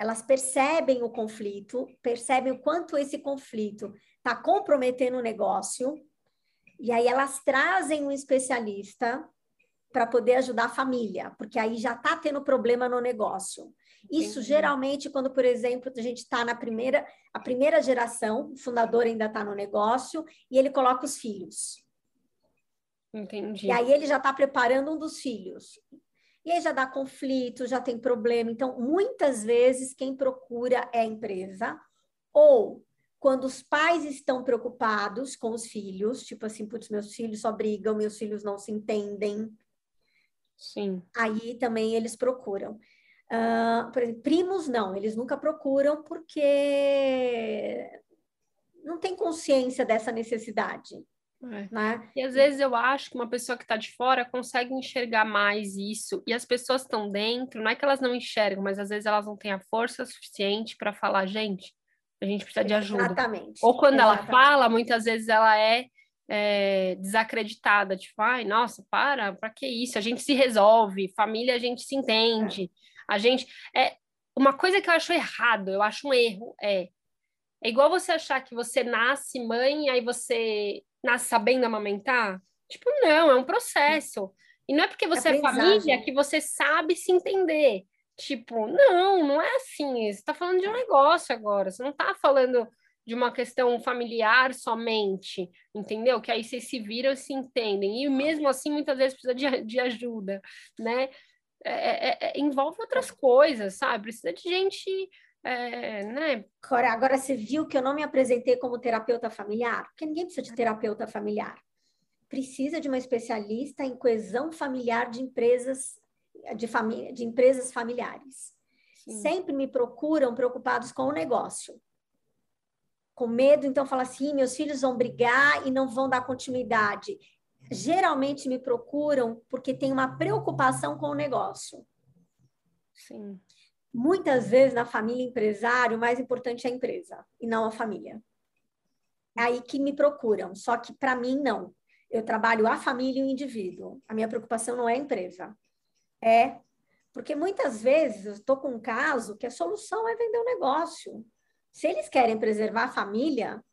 Elas percebem o conflito, percebem o quanto esse conflito está comprometendo o negócio, e aí elas trazem um especialista para poder ajudar a família, porque aí já está tendo problema no negócio. Isso Entendi. geralmente quando, por exemplo, a gente está na primeira, a primeira geração, o fundador ainda está no negócio e ele coloca os filhos. Entendi. E aí ele já está preparando um dos filhos. E aí já dá conflito, já tem problema. Então, muitas vezes quem procura é a empresa ou quando os pais estão preocupados com os filhos, tipo assim, putz, meus filhos só brigam, meus filhos não se entendem, Sim. Aí também eles procuram. Uh, por exemplo, primos não, eles nunca procuram porque não tem consciência dessa necessidade. É. Né? E às vezes eu acho que uma pessoa que está de fora consegue enxergar mais isso, e as pessoas estão dentro, não é que elas não enxergam, mas às vezes elas não têm a força suficiente para falar, gente, a gente precisa de ajuda. Exatamente. Ou quando Exatamente. ela fala, muitas vezes ela é é, desacreditada, tipo, ai, nossa, para, para que isso? A gente se resolve, família a gente se entende, a gente é uma coisa que eu acho errado, eu acho um erro é é igual você achar que você nasce mãe e aí você nasce sabendo amamentar. Tipo, não, é um processo. E não é porque você é família que você sabe se entender. Tipo, não, não é assim. Você está falando de um negócio agora. Você não está falando de uma questão familiar somente, entendeu? Que aí vocês se viram e se entendem. E mesmo assim, muitas vezes precisa de, de ajuda, né? É, é, é envolve outras coisas, sabe? Precisa de gente, é, né? Agora, agora, você viu que eu não me apresentei como terapeuta familiar? Porque ninguém precisa de terapeuta familiar. Precisa de uma especialista em coesão familiar de empresas de de empresas familiares. Sim. Sempre me procuram preocupados com o negócio com medo, então fala assim: meus filhos vão brigar e não vão dar continuidade. Geralmente me procuram porque tem uma preocupação com o negócio. Sim. Muitas vezes na família empresário, o mais importante é a empresa e não a família. É aí que me procuram. Só que para mim não. Eu trabalho a família e o indivíduo. A minha preocupação não é a empresa. É porque muitas vezes eu estou com um caso que a solução é vender o um negócio. Se eles querem preservar a família,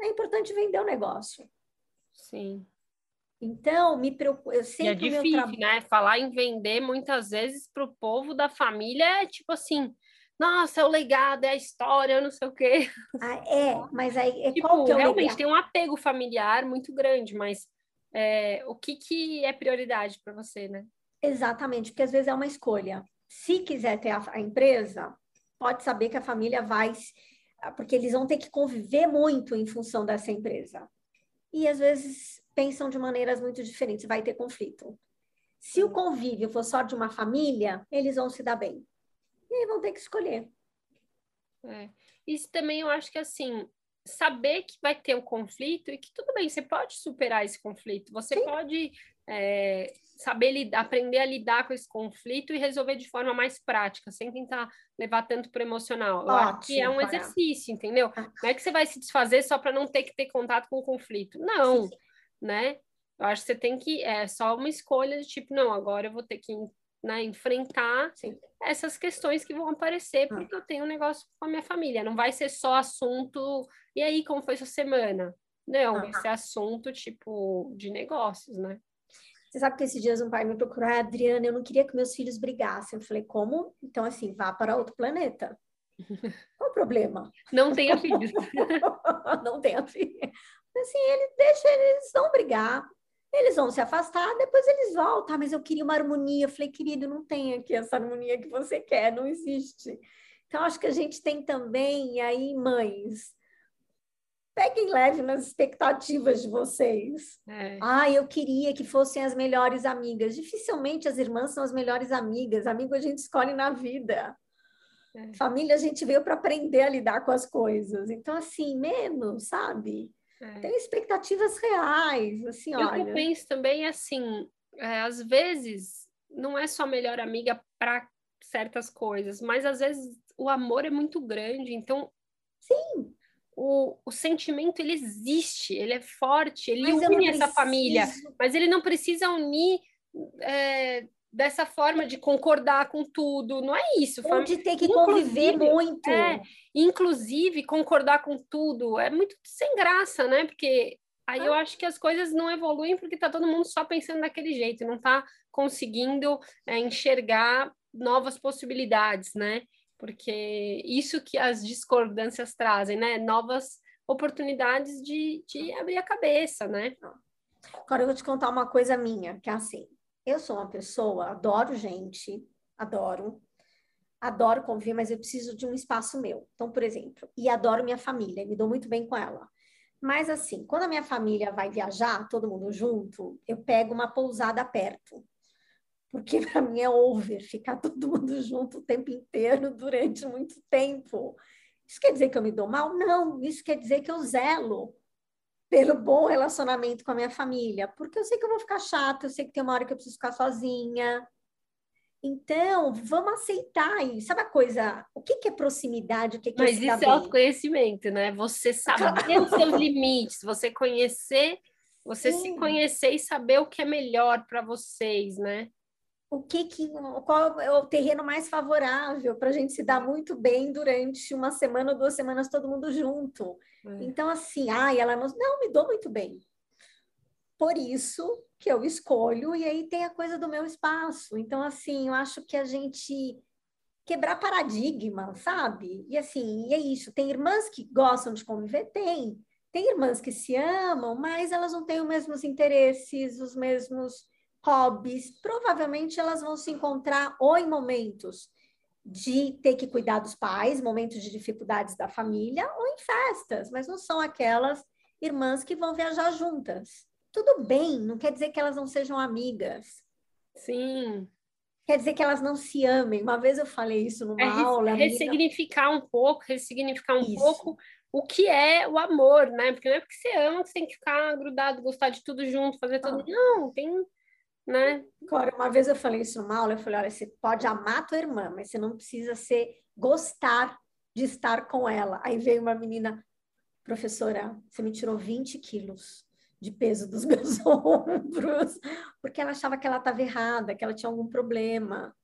é importante vender o negócio. Sim. Então, me preocupo. Eu sempre e é difícil, né? Falar em vender muitas vezes para o povo da família é tipo assim. Nossa, é o legado, é a história, não sei o quê. Ah, é, mas aí é tipo, qual que é o realmente legado? tem um apego familiar muito grande, mas é, o que, que é prioridade para você, né? Exatamente, porque às vezes é uma escolha. Se quiser ter a, a empresa, pode saber que a família vai, porque eles vão ter que conviver muito em função dessa empresa. E às vezes pensam de maneiras muito diferentes, vai ter conflito. Se o convívio for só de uma família, eles vão se dar bem. E aí vão ter que escolher. É. Isso também eu acho que assim, saber que vai ter o um conflito e que tudo bem, você pode superar esse conflito, você Sim. pode é, saber lidar, aprender a lidar com esse conflito e resolver de forma mais prática, sem tentar levar tanto para emocional. Eu Ótimo, acho que é um exercício, entendeu? Ah. Não é que você vai se desfazer só para não ter que ter contato com o conflito. Não, Sim. Né? Eu acho que você tem que é só uma escolha de tipo, não, agora eu vou ter que né, enfrentar Sim. essas questões que vão aparecer, porque ah. eu tenho um negócio com a minha família. Não vai ser só assunto, e aí, como foi sua semana? Não, vai ser assunto tipo de negócios, né? Você sabe que esses dias um pai me procurou, ah, Adriana, eu não queria que meus filhos brigassem. Eu falei, como? Então, assim, vá para outro planeta. Qual o problema? Não tenha filhos. não tenha filhos. Assim, ele deixa eles não brigar, eles vão se afastar, depois eles voltam. Ah, mas eu queria uma harmonia. Eu falei, querido, não tem aqui essa harmonia que você quer, não existe. Então, acho que a gente tem também aí mães peguem leve nas expectativas de vocês. É. Ah, eu queria que fossem as melhores amigas. Dificilmente as irmãs são as melhores amigas. Amigo a gente escolhe na vida. É. Família a gente veio para aprender a lidar com as coisas. Então, assim, menos, sabe? É. Tem expectativas reais, assim, eu olha. Eu penso também, assim, é, às vezes não é só melhor amiga para certas coisas, mas às vezes o amor é muito grande, então sim, o, o sentimento ele existe, ele é forte, ele mas une essa família, mas ele não precisa unir é, dessa forma de concordar com tudo, não é isso. Ou de ter que conviver muito. É, inclusive, concordar com tudo é muito sem graça, né? Porque aí ah. eu acho que as coisas não evoluem porque tá todo mundo só pensando daquele jeito, não tá conseguindo é, enxergar novas possibilidades, né? Porque isso que as discordâncias trazem, né? Novas oportunidades de, de abrir a cabeça, né? Agora eu vou te contar uma coisa minha, que é assim, eu sou uma pessoa, adoro gente, adoro, adoro conviver, mas eu preciso de um espaço meu. Então, por exemplo, e adoro minha família, me dou muito bem com ela. Mas assim, quando a minha família vai viajar, todo mundo junto, eu pego uma pousada perto porque para mim é over ficar todo mundo junto o tempo inteiro durante muito tempo. Isso quer dizer que eu me dou mal? Não, isso quer dizer que eu zelo pelo bom relacionamento com a minha família, porque eu sei que eu vou ficar chata, eu sei que tem uma hora que eu preciso ficar sozinha. Então, vamos aceitar isso. Sabe a coisa? O que, que é proximidade? O que, que Mas é isso é autoconhecimento, né? Você saber os seus limites, você conhecer, você Sim. se conhecer e saber o que é melhor para vocês, né? O que, que qual é o terreno mais favorável para a gente se dar muito bem durante uma semana ou duas semanas todo mundo junto. É. Então, assim, ai, ela não, não me dou muito bem. Por isso que eu escolho, e aí tem a coisa do meu espaço. Então, assim, eu acho que a gente quebrar paradigma, sabe? E assim, e é isso. Tem irmãs que gostam de conviver? Tem. Tem irmãs que se amam, mas elas não têm os mesmos interesses, os mesmos hobbies, provavelmente elas vão se encontrar ou em momentos de ter que cuidar dos pais, momentos de dificuldades da família, ou em festas, mas não são aquelas irmãs que vão viajar juntas. Tudo bem, não quer dizer que elas não sejam amigas. Sim. Quer dizer que elas não se amem. Uma vez eu falei isso numa é aula. Ressignificar menina... um pouco, ressignificar um isso. pouco o que é o amor, né? Porque não é porque você ama que você tem que ficar grudado, gostar de tudo junto, fazer tudo. Ah. Não, tem né? Uma vez eu falei isso numa aula, eu falei, olha, você pode amar tua irmã, mas você não precisa ser gostar de estar com ela. Aí veio uma menina, professora, você me tirou 20 quilos de peso dos meus ombros, porque ela achava que ela estava errada, que ela tinha algum problema.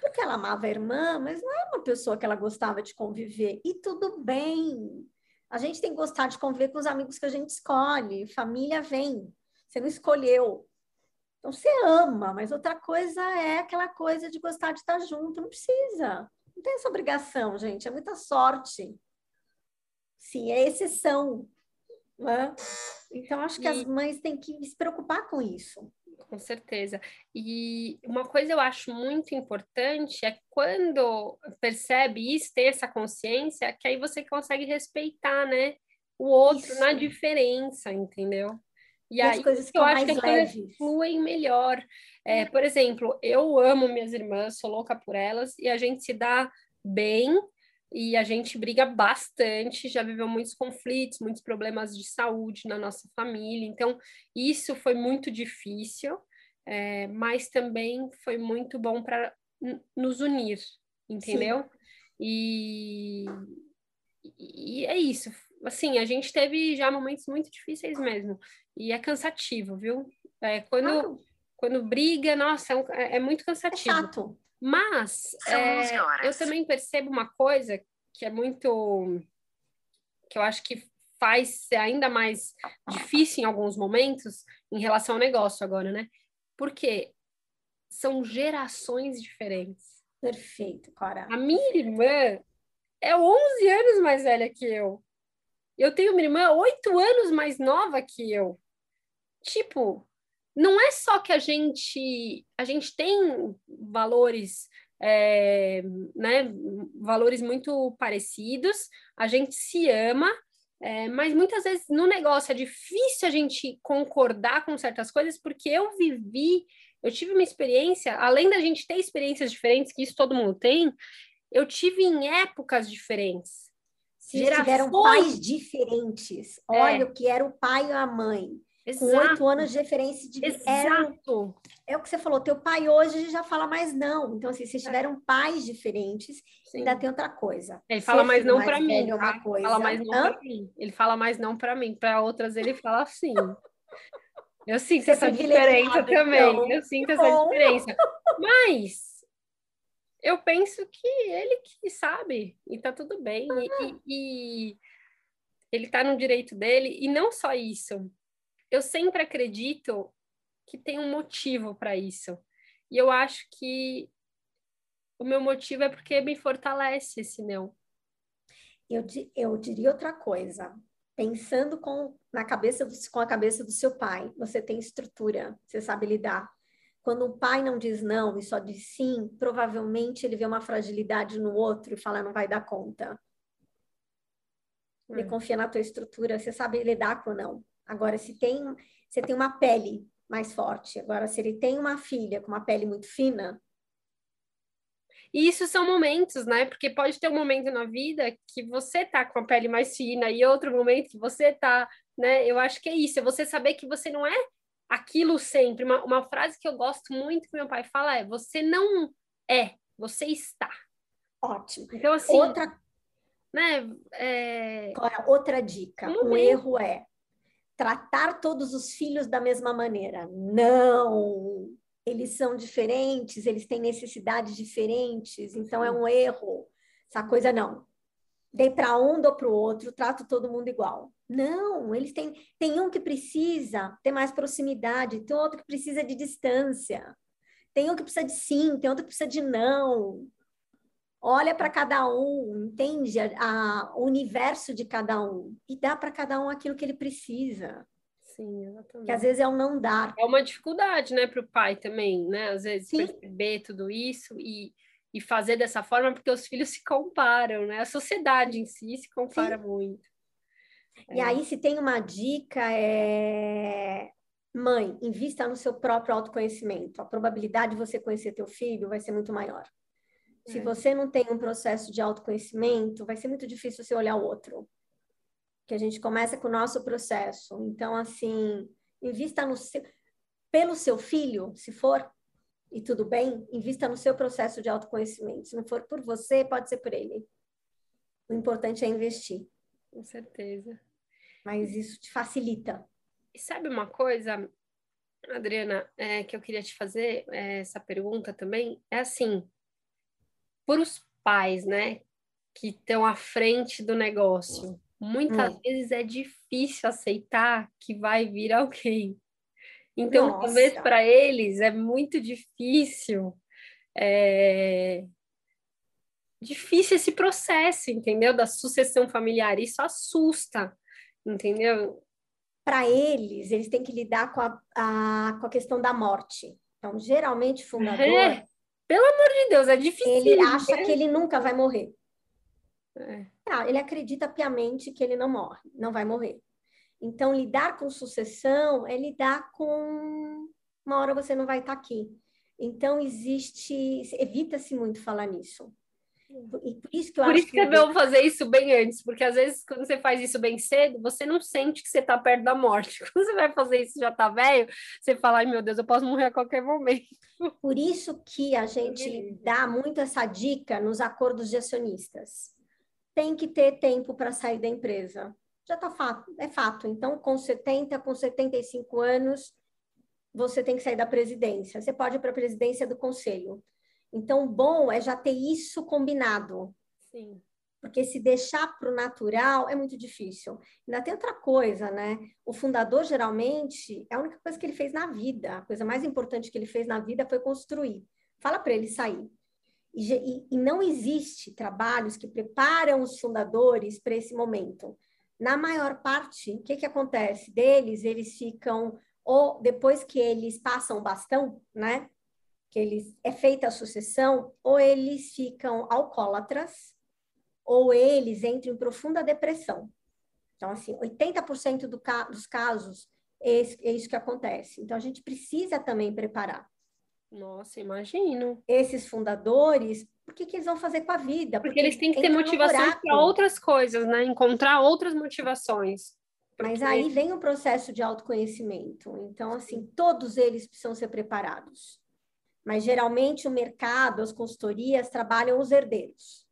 Porque ela amava a irmã, mas não é uma pessoa que ela gostava de conviver. E tudo bem. A gente tem que gostar de conviver com os amigos que a gente escolhe. Família vem. Você não escolheu. Então você ama, mas outra coisa é aquela coisa de gostar de estar junto. Não precisa. Não tem essa obrigação, gente. É muita sorte. Sim, é exceção. Né? Então, acho que e... as mães têm que se preocupar com isso. Com certeza. E uma coisa eu acho muito importante é quando percebe isso, ter essa consciência, que aí você consegue respeitar, né? O outro isso. na diferença, entendeu? E, e aí, as coisas eu acho que as leves. coisas fluem melhor. É, por exemplo, eu amo minhas irmãs, sou louca por elas, e a gente se dá bem e a gente briga bastante, já viveu muitos conflitos, muitos problemas de saúde na nossa família, então isso foi muito difícil, é, mas também foi muito bom para nos unir, entendeu? E, e é isso, assim, a gente teve já momentos muito difíceis mesmo. E é cansativo, viu? É, quando, ah. quando briga, nossa, é, um, é, é muito cansativo. É chato. Mas é, eu também percebo uma coisa que é muito. que eu acho que faz ser ainda mais difícil em alguns momentos em relação ao negócio agora, né? Porque são gerações diferentes. Perfeito, Cora. A minha irmã é 11 anos mais velha que eu. Eu tenho uma irmã oito anos mais nova que eu. Tipo, não é só que a gente a gente tem valores é, né, valores muito parecidos, a gente se ama, é, mas muitas vezes no negócio é difícil a gente concordar com certas coisas, porque eu vivi, eu tive uma experiência, além da gente ter experiências diferentes, que isso todo mundo tem, eu tive em épocas diferentes. Se Gerações... tiveram pais diferentes, é. olha o que era o pai e a mãe. Exato. Com oito anos de referência de Exato. Eram, é o que você falou, teu pai hoje já fala mais não. Então, assim, se tiveram pais diferentes, Sim. ainda tem outra coisa. Ele fala mais não para mim. É uma coisa. Fala mais não para mim. Ele fala mais não para mim. Para outras ele fala assim. Eu sinto essa diferença também. Então. Eu sinto essa Bom. diferença. Mas eu penso que ele que sabe e tá tudo bem. E, e, e ele tá no direito dele. E não só isso. Eu sempre acredito que tem um motivo para isso. E eu acho que o meu motivo é porque me fortalece esse não. Eu, eu diria outra coisa pensando com, na cabeça do, com a cabeça do seu pai, você tem estrutura, você sabe lidar. Quando um pai não diz não e só diz sim, provavelmente ele vê uma fragilidade no outro e fala não vai dar conta. Ele hum. confia na tua estrutura, você sabe lidar com não. Agora, se tem, você tem uma pele mais forte, agora se ele tem uma filha com uma pele muito fina, e isso são momentos, né? Porque pode ter um momento na vida que você tá com a pele mais fina e outro momento que você tá, né? Eu acho que é isso, é você saber que você não é aquilo sempre. Uma, uma frase que eu gosto muito que meu pai fala é: você não é, você está. Ótimo. Então, assim. Outra, né, é... Agora, outra dica: um o erro é tratar todos os filhos da mesma maneira. Não! eles são diferentes, eles têm necessidades diferentes, então é um erro. Essa coisa não. Dei para um, dou para o outro, trato todo mundo igual. Não, eles têm. Tem um que precisa ter mais proximidade, tem outro que precisa de distância. Tem um que precisa de sim, tem outro que precisa de não. Olha para cada um, entende a, a, o universo de cada um e dá para cada um aquilo que ele precisa. Sim, exatamente. Que às vezes é um não dar. É uma dificuldade, né, para o pai também, né? Às vezes Sim. perceber tudo isso e, e fazer dessa forma, porque os filhos se comparam, né? A sociedade em si se compara Sim. muito. E é. aí, se tem uma dica, é mãe, invista no seu próprio autoconhecimento. A probabilidade de você conhecer teu filho vai ser muito maior. Se é. você não tem um processo de autoconhecimento, vai ser muito difícil você olhar o outro que a gente começa com o nosso processo. Então, assim, invista no seu, pelo seu filho, se for, e tudo bem, invista no seu processo de autoconhecimento. Se não for por você, pode ser por ele. O importante é investir. Com certeza. Mas isso te facilita. E sabe uma coisa, Adriana, é, que eu queria te fazer é, essa pergunta também? É assim, por os pais, né, que estão à frente do negócio, muitas hum. vezes é difícil aceitar que vai vir alguém. Então, Nossa. talvez para eles é muito difícil, é... difícil esse processo, entendeu? Da sucessão familiar. Isso assusta, entendeu? Para eles, eles têm que lidar com a, a, com a questão da morte. Então, geralmente, fundador. É. Pelo amor de Deus, é difícil. Ele acha que ele nunca vai morrer. É. Ah, ele acredita piamente que ele não morre, não vai morrer. Então, lidar com sucessão é lidar com uma hora você não vai estar aqui. Então, existe, evita-se muito falar nisso. E por isso que eu por isso que, que é bom fazer isso bem antes, porque às vezes quando você faz isso bem cedo, você não sente que você está perto da morte. Quando você vai fazer isso já está velho, você fala, ai meu Deus, eu posso morrer a qualquer momento. Por isso que a gente dá muito essa dica nos acordos de acionistas tem que ter tempo para sair da empresa. Já está fato, é fato. Então, com 70, com 75 anos, você tem que sair da presidência. Você pode ir para a presidência do conselho. Então, bom é já ter isso combinado. Sim. Porque se deixar para o natural é muito difícil. Ainda tem outra coisa, né? O fundador, geralmente, é a única coisa que ele fez na vida. A coisa mais importante que ele fez na vida foi construir. Fala para ele sair. E, e não existe trabalhos que preparam os fundadores para esse momento. Na maior parte, o que, que acontece? Deles, eles ficam, ou depois que eles passam o bastão, né? Que eles, é feita a sucessão, ou eles ficam alcoólatras, ou eles entram em profunda depressão. Então, assim, 80% do ca dos casos é, é isso que acontece. Então, a gente precisa também preparar. Nossa, imagino. Esses fundadores, o que, que eles vão fazer com a vida? Porque, Porque eles têm que ter motivação para outras coisas, né? Encontrar outras motivações. Mas aí vem o processo de autoconhecimento. Então, assim, todos eles precisam ser preparados. Mas geralmente o mercado, as consultorias trabalham os herdeiros.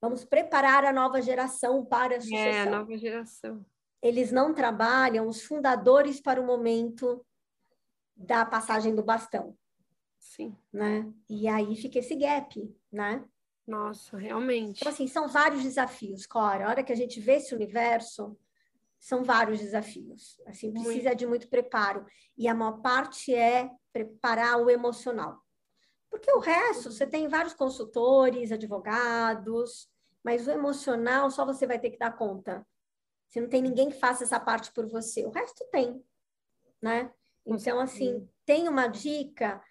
Vamos preparar a nova geração para a sucessão. É, a nova geração. Eles não trabalham os fundadores para o momento da passagem do bastão. Sim. Né? E aí fica esse gap, né? Nossa, realmente. Então, assim, são vários desafios, Cora. A hora que a gente vê esse universo, são vários desafios. Assim, precisa muito. de muito preparo. E a maior parte é preparar o emocional. Porque o resto, você tem vários consultores, advogados, mas o emocional só você vai ter que dar conta. Você não tem ninguém que faça essa parte por você. O resto tem, né? Então, assim, tem uma dica,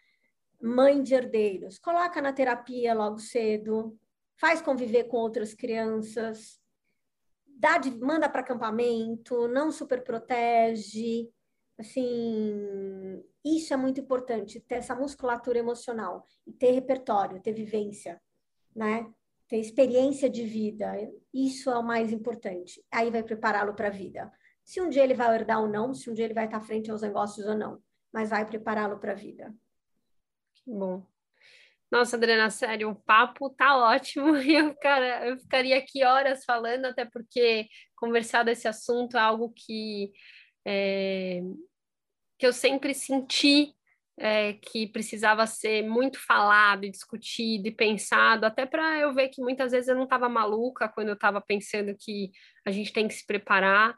mãe de herdeiros, coloca na terapia logo cedo, faz conviver com outras crianças, dá de, manda para acampamento, não super protege, assim, isso é muito importante, ter essa musculatura emocional e ter repertório, ter vivência, né? Ter experiência de vida, isso é o mais importante. Aí vai prepará-lo para a vida. Se um dia ele vai herdar ou não, se um dia ele vai estar frente aos negócios ou não, mas vai prepará-lo para a vida. Que bom. Nossa, Adriana, sério, o papo tá ótimo. Eu, cara, eu ficaria aqui horas falando, até porque conversar desse assunto é algo que, é, que eu sempre senti é, que precisava ser muito falado, discutido e pensado, até para eu ver que muitas vezes eu não estava maluca quando eu estava pensando que a gente tem que se preparar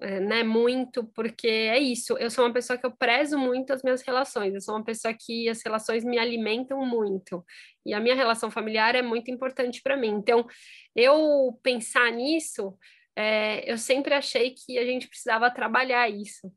é, né, muito, porque é isso, eu sou uma pessoa que eu prezo muito as minhas relações, eu sou uma pessoa que as relações me alimentam muito, e a minha relação familiar é muito importante para mim. Então, eu pensar nisso, é, eu sempre achei que a gente precisava trabalhar isso.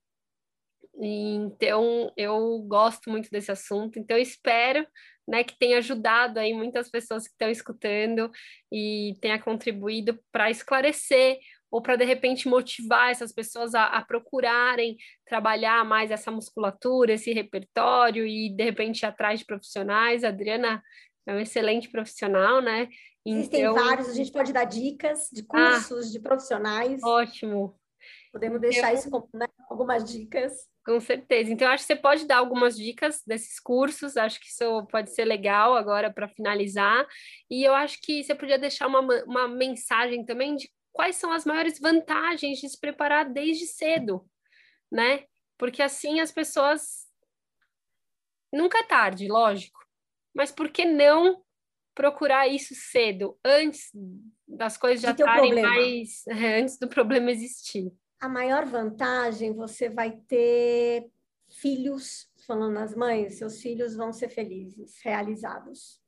Então, eu gosto muito desse assunto, então espero né, que tenha ajudado aí muitas pessoas que estão escutando e tenha contribuído para esclarecer ou para de repente motivar essas pessoas a, a, procurarem trabalhar mais essa musculatura, esse repertório e de repente ir atrás de profissionais. Adriana é um excelente profissional, né? Existem então... vários, a gente pode dar dicas de ah, cursos, ah, de profissionais. Ótimo. Podemos deixar isso como né, algumas dicas. Com certeza. Então, acho que você pode dar algumas dicas desses cursos, acho que isso pode ser legal agora para finalizar. E eu acho que você podia deixar uma, uma mensagem também de quais são as maiores vantagens de se preparar desde cedo, né? Porque assim as pessoas. Nunca é tarde, lógico, mas por que não procurar isso cedo, antes das coisas já estarem mais. antes do problema existir? A maior vantagem você vai ter filhos, falando as mães, seus filhos vão ser felizes, realizados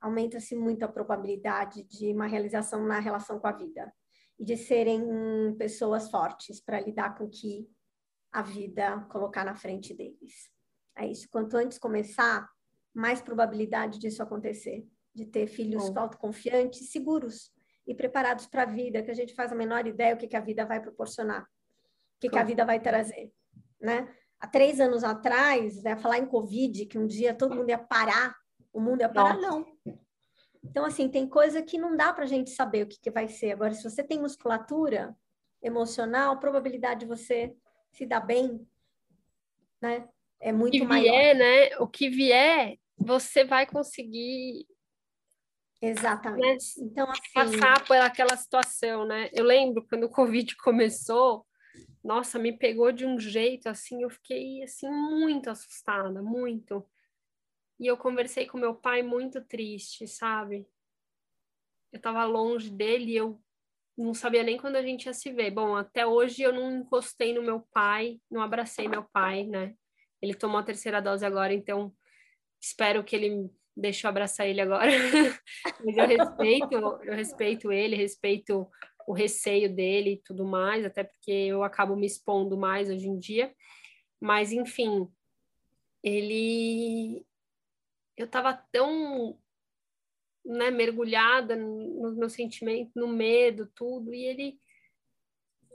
aumenta-se muito a probabilidade de uma realização na relação com a vida e de serem pessoas fortes para lidar com o que a vida colocar na frente deles. É isso. Quanto antes começar, mais probabilidade disso acontecer, de ter filhos Bom. autoconfiantes, seguros e preparados para a vida, que a gente faz a menor ideia o que, que a vida vai proporcionar, o que, que a vida vai trazer, né? Há três anos atrás, né, falar em Covid, que um dia todo mundo ia parar o mundo ia parar, não. Então, assim, tem coisa que não dá para a gente saber o que, que vai ser. Agora, se você tem musculatura emocional, a probabilidade de você se dar bem, né, é muito o que maior. Vier, né? O que vier, você vai conseguir Exatamente. Né? Então, assim... passar por aquela situação, né? Eu lembro quando o Covid começou, nossa, me pegou de um jeito assim, eu fiquei assim muito assustada, muito. E eu conversei com meu pai muito triste, sabe? Eu tava longe dele e eu não sabia nem quando a gente ia se ver. Bom, até hoje eu não encostei no meu pai, não abracei meu pai, né? Ele tomou a terceira dose agora, então espero que ele deixe eu abraçar ele agora. Mas eu respeito, eu respeito ele, respeito o receio dele e tudo mais, até porque eu acabo me expondo mais hoje em dia. Mas, enfim, ele eu estava tão né, mergulhada no meu sentimento, no medo, tudo, e ele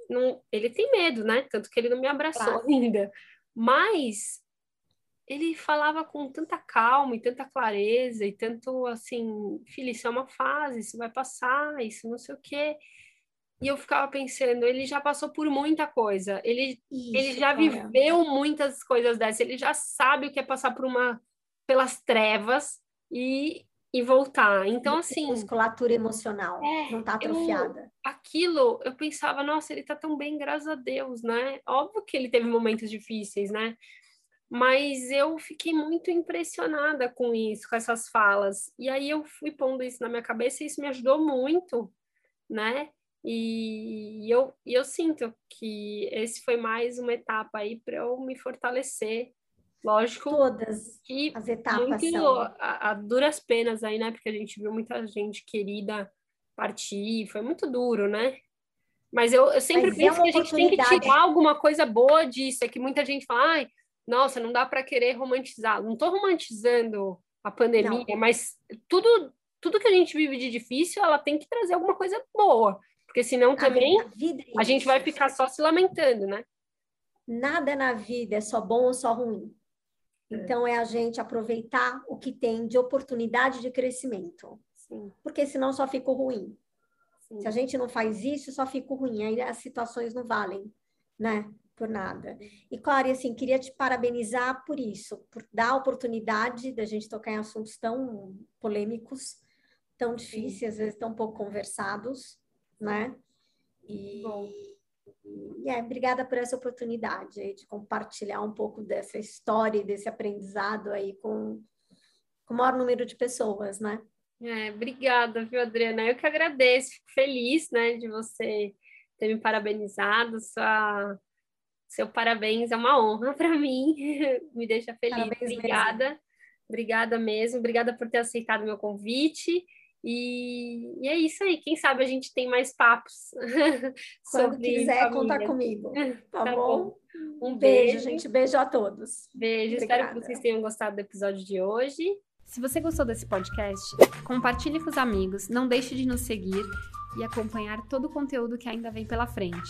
não, ele tem medo, né? Tanto que ele não me abraçou claro. ainda. Mas ele falava com tanta calma e tanta clareza e tanto assim, filha, isso é uma fase, isso vai passar, isso não sei o quê. E eu ficava pensando, ele já passou por muita coisa, ele, isso, ele já cara. viveu muitas coisas dessas, ele já sabe o que é passar por uma pelas trevas e, e voltar. Então, assim. Musculatura emocional, é, não tá atrofiada. Eu, aquilo, eu pensava, nossa, ele tá tão bem, graças a Deus, né? Óbvio que ele teve momentos difíceis, né? Mas eu fiquei muito impressionada com isso, com essas falas. E aí eu fui pondo isso na minha cabeça e isso me ajudou muito, né? E eu, e eu sinto que esse foi mais uma etapa aí para eu me fortalecer. Lógico. Todas que as etapas muito, são. A, a, duras penas aí, né? Porque a gente viu muita gente querida partir, foi muito duro, né? Mas eu, eu sempre Mas é penso é que a gente tem que tirar alguma coisa boa disso. É que muita gente fala, ai, nossa, não dá para querer romantizar. Não estou romantizando a pandemia, não. mas tudo, tudo que a gente vive de difícil, ela tem que trazer alguma coisa boa, porque senão também a, vida, a, é a gente vai ficar só se lamentando, né? Nada na vida é só bom ou só ruim. É. Então é a gente aproveitar o que tem de oportunidade de crescimento. Sim. Porque senão só fica ruim. Sim. Se a gente não faz isso, só fica ruim. Aí as situações não valem, né? Por nada. E, Clara, assim, queria te parabenizar por isso, por dar a oportunidade da gente tocar em assuntos tão polêmicos, tão difíceis, às vezes tão pouco conversados, né? E, Bom. e é, obrigada por essa oportunidade aí, de compartilhar um pouco dessa história e desse aprendizado aí com, com o maior número de pessoas, né? É, obrigada, viu, Adriana? Eu que agradeço, fico feliz, né, de você ter me parabenizado, sua seu parabéns é uma honra para mim, me deixa feliz. Parabéns obrigada, mesmo. obrigada mesmo, obrigada por ter aceitado meu convite. E, e, é isso aí, quem sabe a gente tem mais papos. Quando quiser, contar comigo. Tá, tá bom? bom? Um beijo, beijo, gente. Beijo a todos. Beijo, Obrigada. espero que vocês tenham gostado do episódio de hoje. Se você gostou desse podcast, compartilhe com os amigos, não deixe de nos seguir e acompanhar todo o conteúdo que ainda vem pela frente.